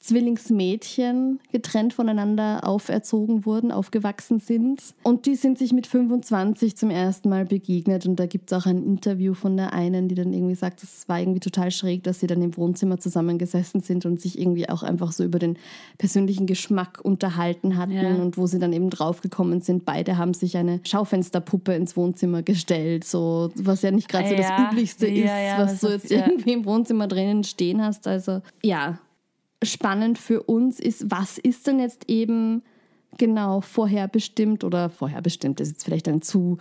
Zwillingsmädchen getrennt voneinander auferzogen wurden, aufgewachsen sind. Und die sind sich mit 25 zum ersten Mal begegnet. Und da gibt es auch ein Interview von der einen, die dann irgendwie sagt, es war irgendwie total schräg, dass sie dann im Wohnzimmer zusammengesessen sind und sich irgendwie auch einfach so über den persönlichen Geschmack unterhalten hatten. Ja. Und wo sie dann eben draufgekommen sind, beide haben sich eine Schaufensterpuppe ins Wohnzimmer gestellt. So, was ja nicht gerade so das Ja, Üblichste ja, ist, was was du jetzt irgendwie im Wohnzimmer drinnen stehen hast. Also ja, spannend für uns ist, was ist denn jetzt eben genau vorherbestimmt oder vorherbestimmt ist jetzt vielleicht ein zu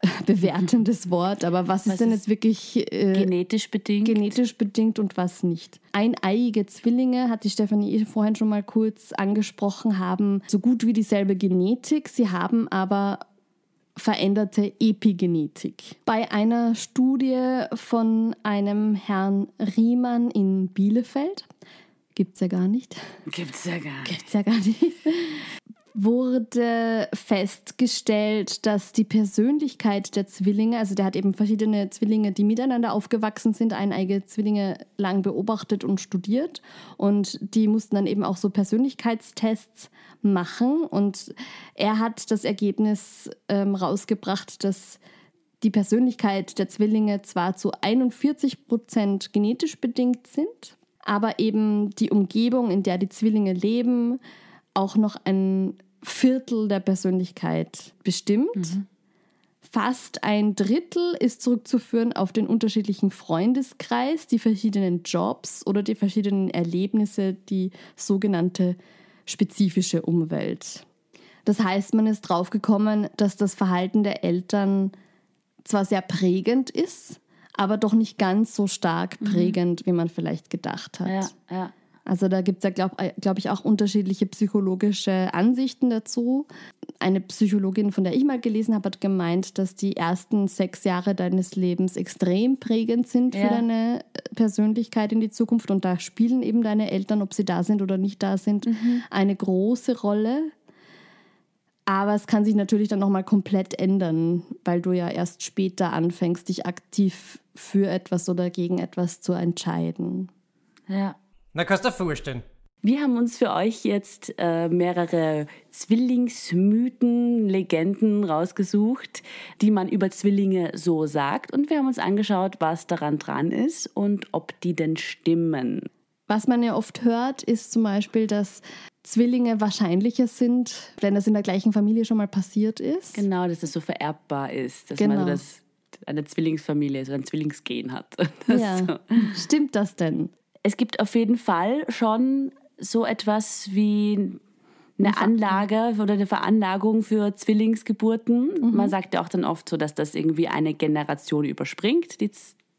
äh, bewertendes Wort, aber was, ist Was denn ist jetzt wirklich äh, Genetisch bedingt. genetisch bedingt und was nicht. Eineiige Zwillinge, hat die Stefanie eh vorhin schon mal kurz angesprochen, haben so gut wie dieselbe Genetik, sie haben aber veränderte Epigenetik. Bei einer Studie von einem Herrn Riemann in Bielefeld, gibt es ja gar nicht, Gibt's ja gar nicht. gibt's ja gar nicht, wurde festgestellt, dass die Persönlichkeit der Zwillinge, also der hat eben verschiedene Zwillinge, die miteinander aufgewachsen sind, eineige Zwillinge lang beobachtet und studiert. Und die mussten dann eben auch so Persönlichkeitstests machen. Und er hat das Ergebnis ähm, rausgebracht, dass die Persönlichkeit der Zwillinge zwar zu 41 Prozent genetisch bedingt sind, aber eben die Umgebung, in der die Zwillinge leben, auch noch ein Viertel der Persönlichkeit bestimmt. Fast ein Drittel ist zurückzuführen auf den unterschiedlichen Freundeskreis, die verschiedenen Jobs oder die verschiedenen Erlebnisse, die sogenannte spezifische Umwelt. Das heißt, man ist draufgekommen, dass das Verhalten der Eltern zwar sehr prägend ist, aber doch nicht ganz so stark prägend, wie man vielleicht gedacht hat. Ja, ja. Also da gibt es ja, glaube glaub ich, auch unterschiedliche psychologische Ansichten dazu. Eine Psychologin, von der ich mal gelesen habe, hat gemeint, dass die ersten sechs Jahre deines Lebens extrem prägend sind für Ja. deine äh, Persönlichkeit in die Zukunft. Und da spielen eben deine Eltern, ob sie da sind oder nicht da sind, eine große Rolle. Aber es kann sich natürlich dann nochmal komplett ändern, weil du ja erst später anfängst, dich aktiv für etwas oder gegen etwas zu entscheiden. ja. Na, kannst du dir vorstellen. Wir haben uns für euch jetzt äh, mehrere Zwillingsmythen, Legenden rausgesucht, die man über Zwillinge so sagt. Und wir haben uns angeschaut, was daran dran ist und ob die denn stimmen. Was man ja oft hört, ist zum Beispiel, dass Zwillinge wahrscheinlicher sind, wenn das in der gleichen Familie schon mal passiert ist. Genau, dass das so vererbbar ist, dass Genau. man so das eine Zwillingsfamilie, so ein Zwillingsgen hat. Ja. So. Stimmt das denn? Es gibt auf jeden Fall schon so etwas wie eine Anlage oder eine Veranlagung für Zwillingsgeburten. Man sagt ja auch dann oft so, dass das irgendwie eine Generation überspringt, die,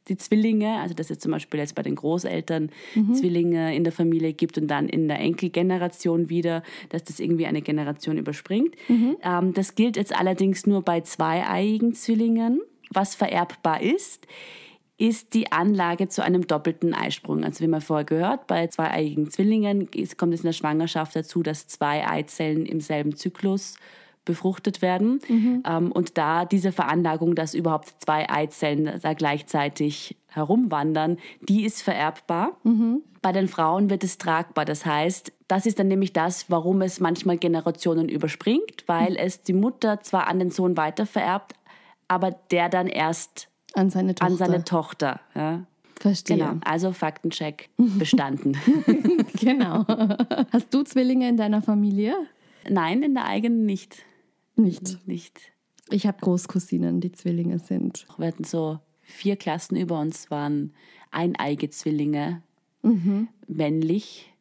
die Zwillinge. Also dass es zum Beispiel jetzt bei den Großeltern Zwillinge in der Familie gibt und dann in der Enkelgeneration wieder, dass das irgendwie eine Generation überspringt. Ähm, das gilt jetzt allerdings nur bei zweieiigen Zwillingen. Was vererbbar ist, ist die Anlage zu einem doppelten Eisprung. Also wie man vorher gehört, bei zweieiigen Zwillingen kommt es in der Schwangerschaft dazu, dass zwei Eizellen im selben Zyklus befruchtet werden. Ähm, und da diese Veranlagung, dass überhaupt zwei Eizellen da gleichzeitig herumwandern, die ist vererbbar. Bei den Frauen wird es tragbar. Das heißt, das ist dann nämlich das, warum es manchmal Generationen überspringt, weil es die Mutter zwar an den Sohn weitervererbt, aber der dann erst An seine Tochter. an seine Tochter. Ja. Verstehe. Genau, also Faktencheck bestanden. genau. Hast du Zwillinge in deiner Familie? Nein, in der eigenen nicht. Nicht. nicht. Ich habe Großcousinen, die Zwillinge sind. Wir hatten so vier Klassen über uns, waren eineige Zwillinge, männlich,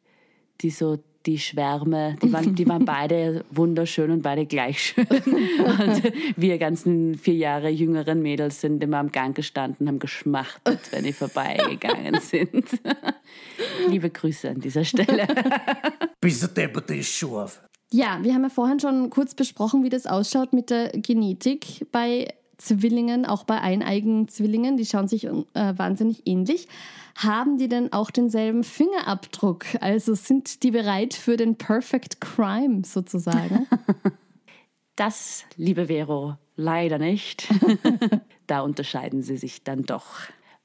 die so die Schwärme, die waren, die waren beide wunderschön und beide gleich schön. Und wir ganzen vier Jahre jüngeren Mädels sind immer am Gang gestanden, haben geschmachtet, wenn die vorbeigegangen sind. Liebe Grüße an dieser Stelle. Bis der Depperte ist scharf. Ja, wir haben ja vorhin schon kurz besprochen, wie das ausschaut mit der Genetik bei Zwillingen, auch bei eineigen Zwillingen. Die schauen sich äh, wahnsinnig ähnlich. Haben die denn auch denselben Fingerabdruck? Also sind die bereit für den Perfect Crime sozusagen? Das, liebe Vero, leider nicht. da unterscheiden sie sich dann doch.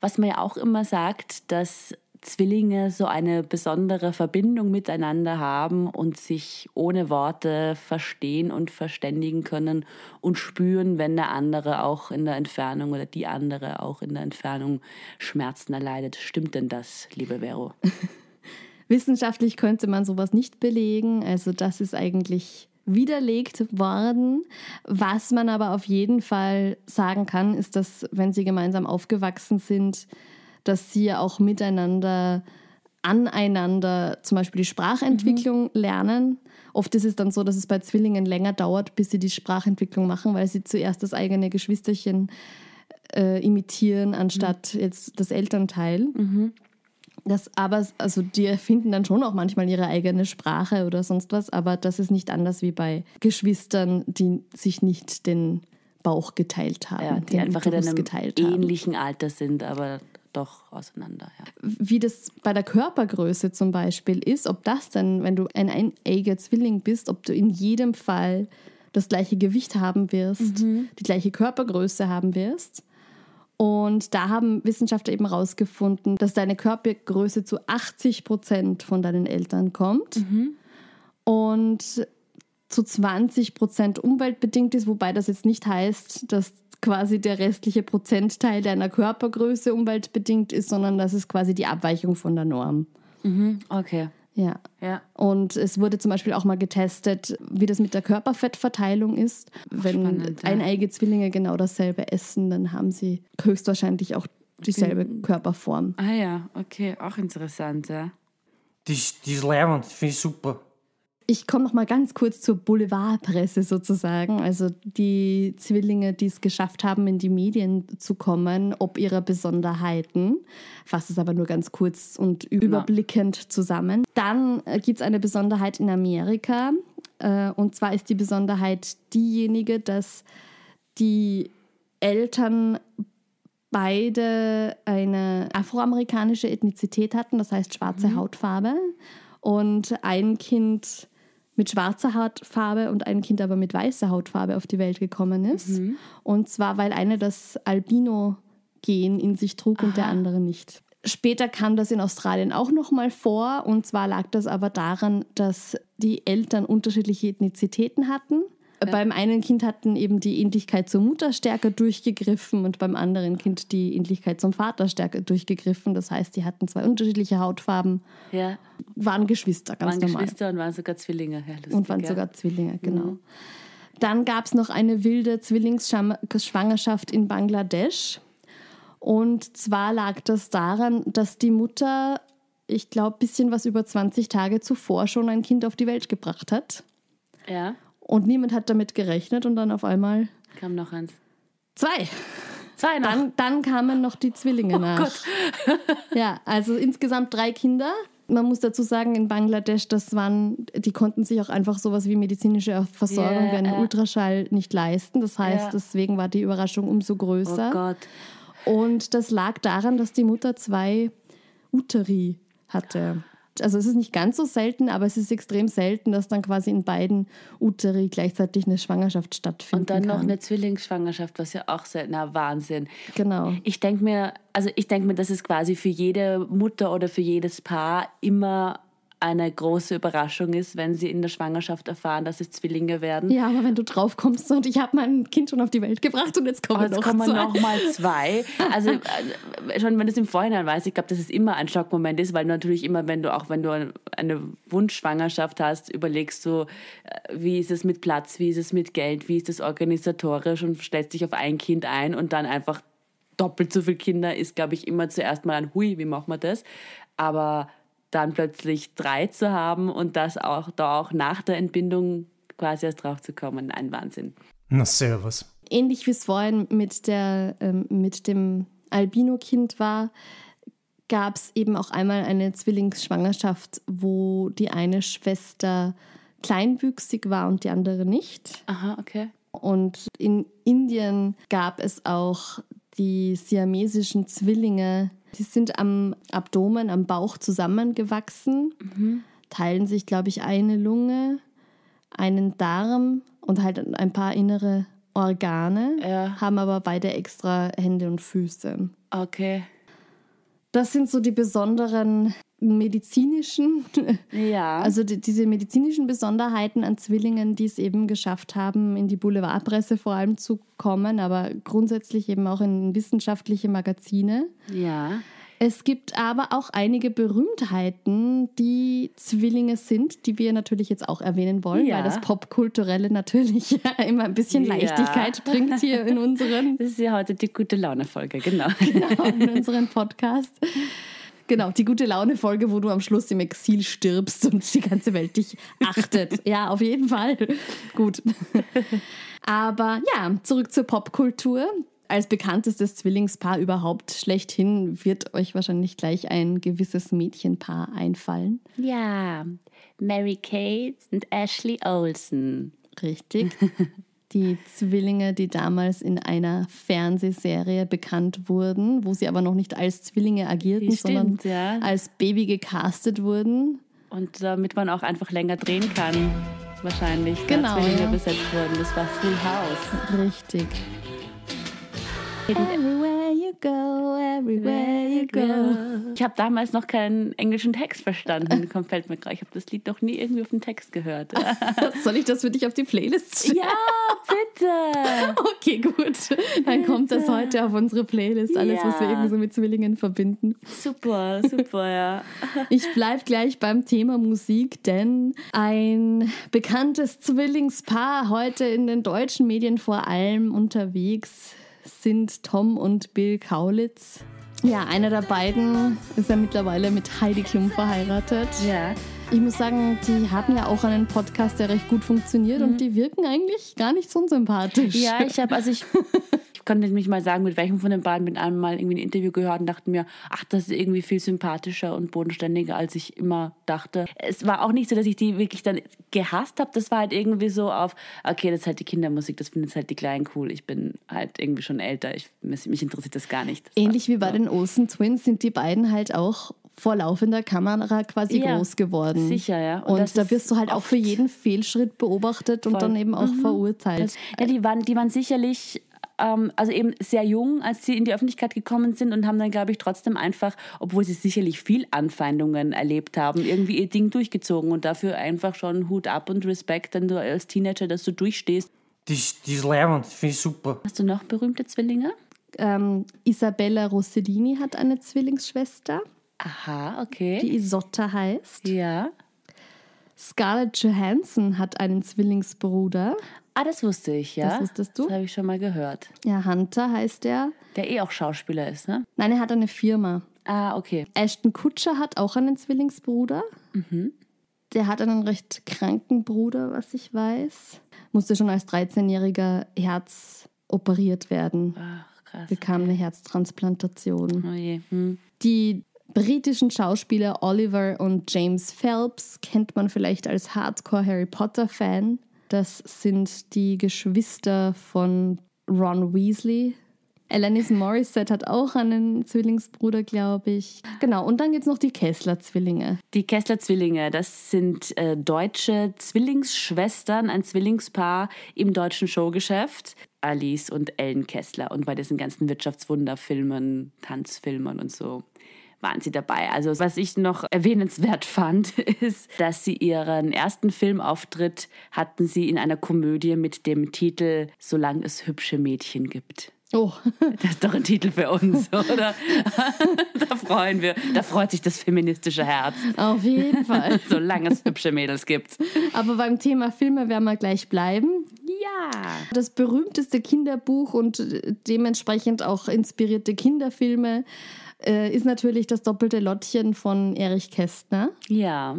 Was man ja auch immer sagt, dass Zwillinge so eine besondere Verbindung miteinander haben und sich ohne Worte verstehen und verständigen können und spüren, wenn der andere auch in der Entfernung oder die andere auch in der Entfernung Schmerzen erleidet. Stimmt denn das, liebe Vero? Wissenschaftlich könnte man sowas nicht belegen. Also das ist eigentlich widerlegt worden. Was man aber auf jeden Fall sagen kann, ist, dass wenn sie gemeinsam aufgewachsen sind, dass sie auch miteinander aneinander zum Beispiel die Sprachentwicklung lernen. Oft ist es dann so, dass es bei Zwillingen länger dauert, bis sie die Sprachentwicklung machen, weil sie zuerst das eigene Geschwisterchen äh, imitieren, anstatt jetzt das Elternteil. Das aber, also die erfinden dann schon auch manchmal ihre eigene Sprache oder sonst was, aber das ist nicht anders wie bei Geschwistern, die sich nicht den Bauch geteilt haben, Ja, die einfach in einem geteilt haben. ähnlichen Alter sind, aber doch auseinander. Ja. Wie das bei der Körpergröße zum Beispiel ist, ob das dann, wenn du ein eineiger Zwilling bist, ob du in jedem Fall das gleiche Gewicht haben wirst, die gleiche Körpergröße haben wirst. Und da haben Wissenschaftler eben herausgefunden, dass deine Körpergröße zu 80 Prozent von deinen Eltern kommt und zu 20 Prozent umweltbedingt ist, wobei das jetzt nicht heißt, dass quasi der restliche Prozentteil deiner Körpergröße umweltbedingt ist, sondern das ist quasi die Abweichung von der Norm. Okay. Ja. Ja. Und es wurde zum Beispiel auch mal getestet, wie das mit der Körperfettverteilung ist. Wenn spannend, ja. eineige Zwillinge genau dasselbe essen, dann haben sie höchstwahrscheinlich auch dieselbe Körperform. Ah ja, okay, auch interessant, ja. Die, ist- die ist leibend, finde ich super. Ich komme noch mal ganz kurz zur Boulevardpresse sozusagen. Also die Zwillinge, die es geschafft haben, in die Medien zu kommen, ob ihrer Besonderheiten. Fasse es aber nur ganz kurz und überblickend zusammen. Dann gibt es eine Besonderheit in Amerika. Äh, und zwar ist die Besonderheit diejenige, dass die Eltern beide eine afroamerikanische Ethnizität hatten, das heißt schwarze Hautfarbe. Und ein Kind mit schwarzer Hautfarbe und ein Kind aber mit weißer Hautfarbe auf die Welt gekommen ist. Und zwar, weil eine das Albino-Gen in sich trug und der andere nicht. Später kam das in Australien auch nochmal vor. Und zwar lag das aber daran, dass die Eltern unterschiedliche Ethnizitäten hatten. Beim einen Kind hatten eben die Ähnlichkeit zur Mutter stärker durchgegriffen und beim anderen Kind die Ähnlichkeit zum Vater stärker durchgegriffen. Das heißt, die hatten zwei unterschiedliche Hautfarben, Ja. waren Geschwister, ganz Waren normal. Geschwister und waren sogar Zwillinge. Ja, lustig, Und waren ja. sogar Zwillinge, genau. Dann gab es noch eine wilde Zwillingsschwangerschaft in Bangladesch. Und zwar lag das daran, dass die Mutter, ich glaube, ein bisschen was über 20 Tage zuvor schon ein Kind auf die Welt gebracht hat. Ja, Und niemand hat damit gerechnet und dann auf einmal kam noch eins. zwei. Zwei noch. Dann, dann kamen noch die Zwillinge nach. Gott. Ja, also insgesamt drei Kinder. Man muss dazu sagen, in Bangladesch, das waren, die konnten sich auch einfach sowas wie medizinische Versorgung Ja, wie einen ja. Ultraschall nicht leisten. Das heißt, Ja. deswegen war die Überraschung umso oh größer. Gott. Und das lag daran, dass die Mutter zwei Uteri hatte. Also es ist nicht ganz so selten, aber es ist extrem selten, dass dann quasi in beiden Uteri gleichzeitig eine Schwangerschaft stattfindet. Und dann noch eine Zwillingsschwangerschaft, was ja auch seltener Wahnsinn. Genau. Ich denke mir, also ich denke mir, dass es quasi für jede Mutter oder für jedes Paar immer eine große Überraschung ist, wenn sie in der Schwangerschaft erfahren, dass es Zwillinge werden. Ja, aber wenn du drauf kommst und ich habe mein Kind schon auf die Welt gebracht und jetzt kommen Oh, jetzt noch kommen zwei. noch mal zwei. Also, also schon wenn du es im Vorhinein weißt, ich glaube, dass es immer ein Schockmoment ist, weil natürlich immer, wenn du auch wenn du eine Wunschschwangerschaft hast, überlegst du, äh, wie ist es mit Platz, wie ist es mit Geld, wie ist es organisatorisch und stellst dich auf ein Kind ein und dann einfach doppelt so viele Kinder ist, glaube ich, immer zuerst mal ein Hui, wie machen wir das? Aber dann plötzlich drei zu haben und das auch da auch nach der Entbindung quasi erst drauf zu kommen, ein Wahnsinn. Na, servus. ähnlich wie es vorhin mit, der, ähm, mit dem Albino-Kind war, gab es eben auch einmal eine Zwillingsschwangerschaft, wo die eine Schwester kleinwüchsig war und die andere nicht. Aha, okay. Und in Indien gab es auch die siamesischen Zwillinge. Die sind am Abdomen, am Bauch zusammengewachsen, teilen sich, glaube ich, eine Lunge, einen Darm und halt ein paar innere Organe, Ja. haben aber beide extra Hände und Füße. Okay. Das sind so die besonderen medizinischen, Ja. also die, diese medizinischen Besonderheiten an Zwillingen, die es eben geschafft haben, in die Boulevardpresse vor allem zu kommen, aber grundsätzlich eben auch in wissenschaftliche Magazine. ja. Es gibt aber auch einige Berühmtheiten, die Zwillinge sind, die wir natürlich jetzt auch erwähnen wollen, Ja. weil das Popkulturelle natürlich immer ein bisschen Ja. Leichtigkeit bringt hier in unseren Das ist ja heute die gute Laune-Folge, genau. in unseren Podcast. Genau, die gute Laune-Folge, wo du am Schluss im Exil stirbst und die ganze Welt dich achtet. Ja, auf jeden Fall. Gut. Aber ja, zurück zur Popkultur. Als bekanntestes Zwillingspaar überhaupt schlechthin wird euch wahrscheinlich gleich ein gewisses Mädchenpaar einfallen. Ja, Mary Kate und Ashley Olsen. Richtig. Die Zwillinge, die damals in einer Fernsehserie bekannt wurden, wo sie aber noch nicht als Zwillinge agierten, Stimmt, sondern ja. als Baby gecastet wurden. Und damit man auch einfach länger drehen kann, wahrscheinlich. Genau, Zwillinge ja. besetzt wurden. Das war Full House. Richtig. Everywhere you go, everywhere you go. Ich habe damals noch keinen englischen Text verstanden, kommt fällt mir gerade. Ich habe das Lied noch nie irgendwie auf den Text gehört. Soll ich das für dich auf die Playlist stellen? ja, bitte. Okay, gut. Dann kommt das heute auf unsere Playlist. Alles, was wir Ja. irgendwie so mit Zwillingen verbinden. Super, super, ja. Ich bleibe gleich beim Thema Musik, denn ein bekanntes Zwillingspaar heute in den deutschen Medien vor allem unterwegs sind Tom und Bill Kaulitz. Ja, einer der beiden ist ja mittlerweile mit Heidi Klum verheiratet. Ja. Ich muss sagen, die haben ja auch einen Podcast, der recht gut funktioniert und die wirken eigentlich gar nicht so unsympathisch. Mhm. Ja, ich habe, also ich, ich konnte nicht mal sagen, mit welchem von den beiden, mit einem mal irgendwie ein Interview gehört und dachte mir, ach, das ist irgendwie viel sympathischer und bodenständiger, als ich immer dachte. Es war auch nicht so, dass ich die wirklich dann gehasst habe. Das war halt irgendwie so auf, okay, das ist halt die Kindermusik, das finden jetzt halt die Kleinen cool. Ich bin halt irgendwie schon älter. Ich, mich mich interessiert das gar nicht. Das Ähnlich war- wie bei den Olsen Twins sind die beiden halt auch vor laufender Kamera quasi Ja, groß geworden. sicher, ja. Und Und, da wirst du halt auch für jeden Fehlschritt beobachtet und Voll. dann eben auch verurteilt. Ja, die waren, die waren sicherlich ähm, also eben sehr jung, als sie in die Öffentlichkeit gekommen sind und haben dann, glaube ich, trotzdem einfach, obwohl sie sicherlich viel Anfeindungen erlebt haben, irgendwie ihr Ding durchgezogen und dafür einfach schon Hut ab und Respekt, wenn du als Teenager, dass du durchstehst. Die ist, die ist leibend, finde ich super. Hast du noch berühmte Zwillinge? Ähm, Isabella Rossellini hat eine Zwillingsschwester, Aha, okay. die Isotta heißt. ja. Scarlett Johansson hat einen Zwillingsbruder. Ah, das wusste ich, ja. Das wusstest du? Das habe ich schon mal gehört. Ja, Hunter heißt er. Der eh auch Schauspieler ist, ne? Nein, er hat eine Firma. Ah, okay. Ashton Kutscher hat auch einen Zwillingsbruder. Der hat einen recht kranken Bruder, was ich weiß. Musste schon als 13-jähriger Herz operiert werden. Ach, krass. Bekam eine Herztransplantation. Oh je. Hm. Die britischen Schauspieler Oliver und James Phelps kennt man vielleicht als Hardcore Harry Potter-Fan. Das sind die Geschwister von Ron Weasley. Alanis Morissette hat auch einen Zwillingsbruder, glaube ich. Genau, und dann gibt es noch die Kessler-Zwillinge. Die Kessler-Zwillinge, das sind äh, deutsche Zwillingsschwestern, ein Zwillingspaar im deutschen Showgeschäft. Alice und Ellen Kessler. Und bei diesen ganzen Wirtschaftswunderfilmen, Tanzfilmen und so waren sie dabei. Also was ich noch erwähnenswert fand, ist, dass sie ihren ersten Filmauftritt hatten sie in einer Komödie mit dem Titel Solange es hübsche Mädchen gibt. Oh, Das ist doch ein Titel für uns, oder? da freuen wir. Da freut sich das feministische Herz. auf jeden Fall. Solange es hübsche Mädels gibt. Aber beim Thema Filme werden wir gleich bleiben. Ja. Das berühmteste Kinderbuch und dementsprechend auch inspirierte Kinderfilme äh, ist natürlich das doppelte Lottchen von Erich Kästner. Ja.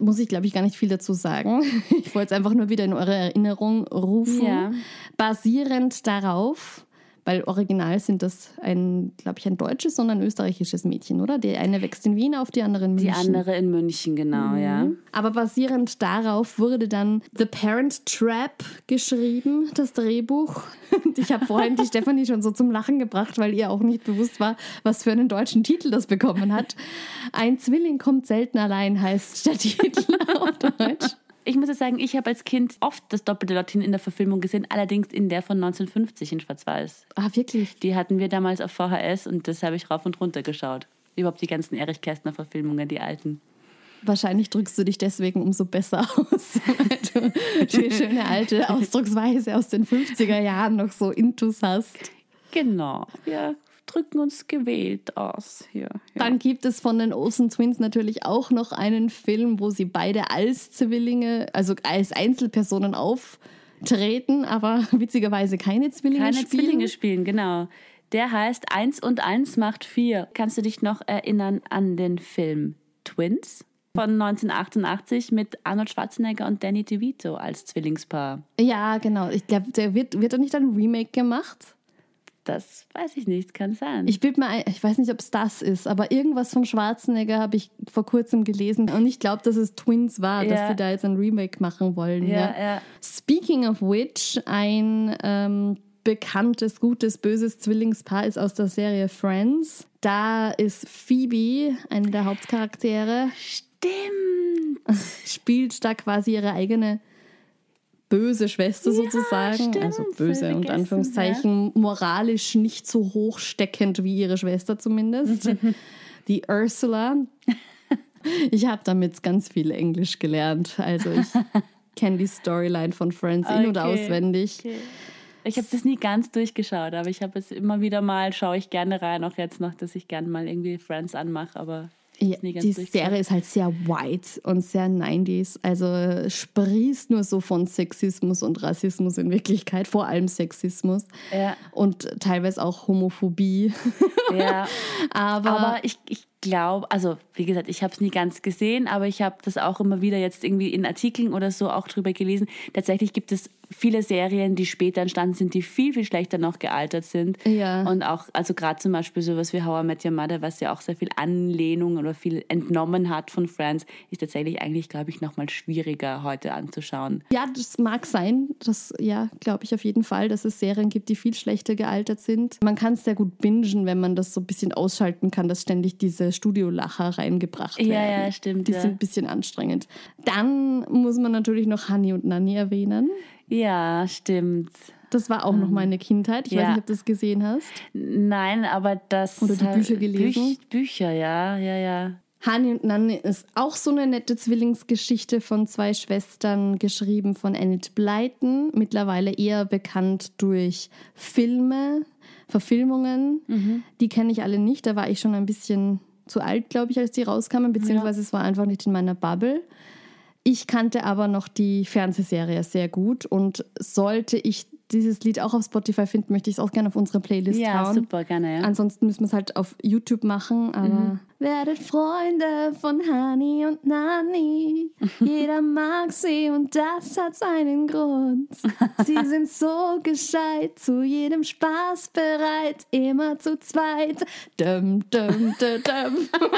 Muss ich, glaube ich, gar nicht viel dazu sagen. Ich wollte es einfach nur wieder in eure Erinnerung rufen. Ja. Basierend darauf, weil original sind das ein, glaube ich, ein deutsches und ein österreichisches Mädchen, oder? Die eine wächst in Wien auf, die andere in München. Die andere in München, genau, ja. Aber basierend darauf wurde dann The Parent Trap geschrieben, das Drehbuch. Und ich habe vorhin die Stefanie schon so zum Lachen gebracht, weil ihr auch nicht bewusst war, was für einen deutschen Titel das bekommen hat. Ein Zwilling kommt selten allein, heißt der Titel auf Deutsch. Ich muss ja sagen, ich habe als Kind oft das doppelte Lottchen in der Verfilmung gesehen, allerdings in der von 1950 in Schwarz-Weiß. Ah, wirklich? Die hatten wir damals auf VHS und das habe ich rauf und runter geschaut. Überhaupt die ganzen Erich Kästner-Verfilmungen, die alten. Wahrscheinlich drückst du dich deswegen umso besser aus, weil du die schöne alte Ausdrucksweise aus den 50er Jahren noch so intus hast. Genau. Wir drücken uns gewählt aus hier. Ja. Dann gibt es von den Olsen Twins natürlich auch noch einen Film, wo sie beide als Zwillinge, also als Einzelpersonen auftreten, aber witzigerweise keine Zwillinge Keine spielen. Zwillinge spielen, genau. Der heißt Eins und Eins macht vier. Kannst du dich noch erinnern an den Film Twins von 1988 mit Arnold Schwarzenegger und Danny DeVito als Zwillingspaar? Ja, genau. Ich glaube, der wird, wird da nicht ein Remake gemacht? Das weiß ich nicht, kann sein. Ich bild mir ein, ich weiß nicht, ob es das ist, aber irgendwas vom Schwarzenegger habe ich vor kurzem gelesen und ich glaube, dass es Twins war, dass Ja. die da jetzt ein Remake machen wollen. ja, ja. Speaking of which, ein ähm, bekanntes, gutes, böses Zwillingspaar ist aus der Serie Friends. Da ist Phoebe, eine der Hauptcharaktere, Stimmt. spielt da quasi ihre eigene böse Schwester sozusagen. stimmt, also böse und Anführungszeichen, moralisch nicht so hochsteckend wie ihre Schwester zumindest. Die Ursula. Ich habe damit ganz viel Englisch gelernt. Also ich kenne die Storyline von Friends in- und Okay, auswendig. Ich habe das nie ganz durchgeschaut, aber ich habe es immer wieder mal, schaue ich gerne rein, auch jetzt noch, dass ich gerne mal irgendwie Friends anmache, aber Ja, die. Serie ist halt sehr white und sehr 90s. Also sprießt nur so von Sexismus und Rassismus in Wirklichkeit, vor allem Sexismus. Ja. Und teilweise auch Homophobie. Ja, Aber, aber ich, ich glaube, also wie gesagt, ich habe es nie ganz gesehen, aber ich habe das auch immer wieder jetzt irgendwie in Artikeln oder so auch drüber gelesen. Tatsächlich gibt es viele Serien, die später entstanden sind, die viel, viel schlechter noch gealtert sind. Ja. Und auch, also gerade zum Beispiel sowas wie How I Met Your Mother, was ja auch sehr viel Anlehnung oder viel entnommen hat von Friends, ist tatsächlich eigentlich, glaube ich, nochmal schwieriger heute anzuschauen. ja, das mag sein. Das, ja, glaube ich auf jeden Fall, dass es Serien gibt, die viel schlechter gealtert sind. Man kann es sehr gut bingen, wenn man das so ein bisschen ausschalten kann, dass ständig diese Studiolacher reingebracht werden. Ja, ja, stimmt, Die ja. sind ein bisschen anstrengend. Dann muss man natürlich noch Honey und Nanny erwähnen. Ja, stimmt. Das war auch noch meine Kindheit. Ich weiß ja. nicht, ob du das gesehen hast. Nein, aber das. Oder die Bücher gelesen? Büch, Bücher, ja, ja, ja. Hani und Nanni ist auch so eine nette Zwillingsgeschichte von zwei Schwestern, geschrieben von Enid Blyton. Mittlerweile eher bekannt durch Filme, Verfilmungen. Die kenne ich alle nicht. Da war ich schon ein bisschen zu alt, glaube ich, als die rauskamen, beziehungsweise es war einfach nicht in meiner Bubble. Ich kannte aber noch die Fernsehserie sehr gut und sollte ich dieses Lied auch auf Spotify finden, möchte ich es auch gerne auf unsere Playlist Ja, hauen. super, gerne, ja. Ansonsten müssen wir es halt auf YouTube machen, aber werdet Freunde von Hani und Nani. Jeder mag sie und das hat seinen Grund. Sie sind so gescheit, zu jedem Spaß bereit, immer zu zweit. Dum, dum, dum, dum.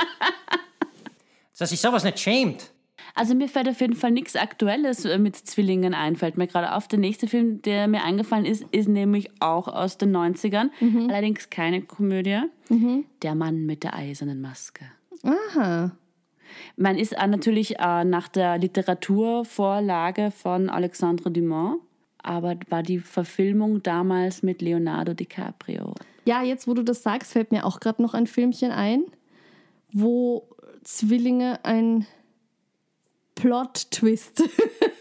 Dass sich sowas nicht schämt. Also mir fällt auf jeden Fall nichts Aktuelles äh, mit Zwillingen ein, fällt mir gerade auf. Der nächste Film, der mir eingefallen ist, ist nämlich auch aus den 90ern. Allerdings keine Komödie. Der Mann mit der eisernen Maske. Aha. Man ist äh, natürlich äh, nach der Literaturvorlage von Alexandre Dumas, aber war die Verfilmung damals mit Leonardo DiCaprio. Ja, jetzt wo du das sagst, fällt mir auch gerade noch ein Filmchen ein, wo Zwillinge ein Plot-Twist,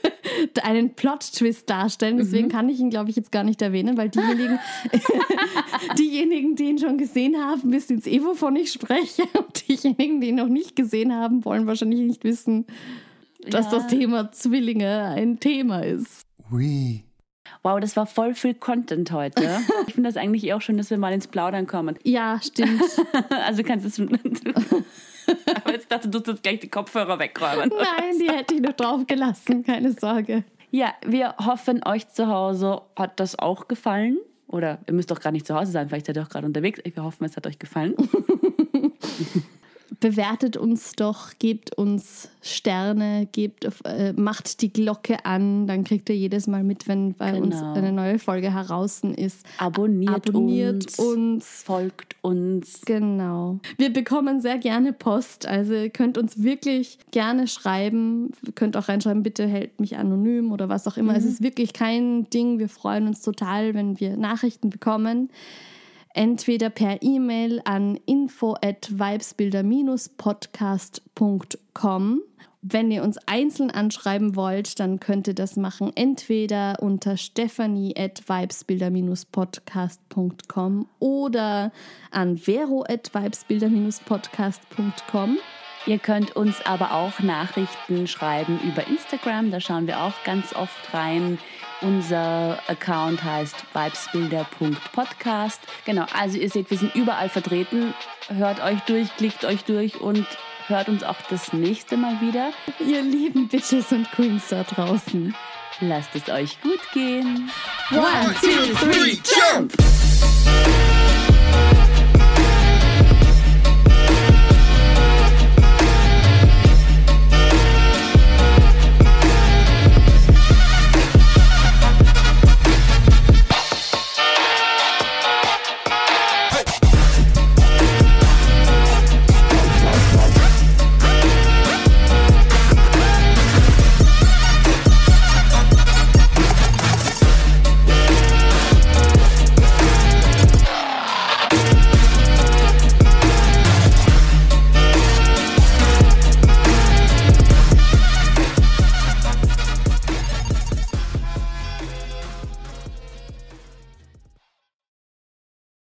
einen Plot-Twist darstellen. Deswegen kann ich ihn, glaube ich, jetzt gar nicht erwähnen, weil diejenigen, diejenigen, die ihn schon gesehen haben, wissen jetzt eh, wovon ich spreche. Und diejenigen, die ihn noch nicht gesehen haben, wollen wahrscheinlich nicht wissen, dass Ja. das Thema Zwillinge ein Thema ist. Oui. Wow, das war voll viel Content heute. Ich finde das eigentlich eh auch schön, dass wir mal ins Plaudern kommen. Ja, stimmt. Also kannst du es. Aber jetzt dachte du, du jetzt gleich die Kopfhörer wegräumen. Nein, die hätte ich noch drauf gelassen, keine Sorge. Ja, wir hoffen, euch zu Hause hat das auch gefallen. Oder ihr müsst doch gar nicht zu Hause sein, vielleicht seid ihr auch gerade unterwegs. Wir hoffen, es hat euch gefallen. bewertet uns doch, gebt uns Sterne, gebt, äh, macht die Glocke an, dann kriegt ihr jedes Mal mit, wenn bei uns Genau. eine neue Folge heraus ist. Abonniert, Abonniert uns, uns. folgt uns. Genau. Wir bekommen sehr gerne Post, also ihr könnt uns wirklich gerne schreiben. Ihr könnt auch reinschreiben, bitte hält mich anonym oder was auch immer. Es ist wirklich kein Ding. Wir freuen uns total, wenn wir Nachrichten bekommen. Entweder per E-Mail an info at vibesbilder-podcast.com. Wenn ihr uns einzeln anschreiben wollt, dann könnt ihr das machen entweder unter stephanie at vibesbilder-podcast.com oder an vero at vibesbilder-podcast.com. Ihr könnt uns aber auch Nachrichten schreiben über Instagram. Da schauen wir auch ganz oft rein. Unser Account heißt vibesbilder.podcast. Genau, also ihr seht, wir sind überall vertreten. Hört euch durch, klickt euch durch und hört uns auch das nächste Mal wieder. Ihr lieben Bitches und Queens da draußen. Lasst es euch gut gehen. One, two, three, jump!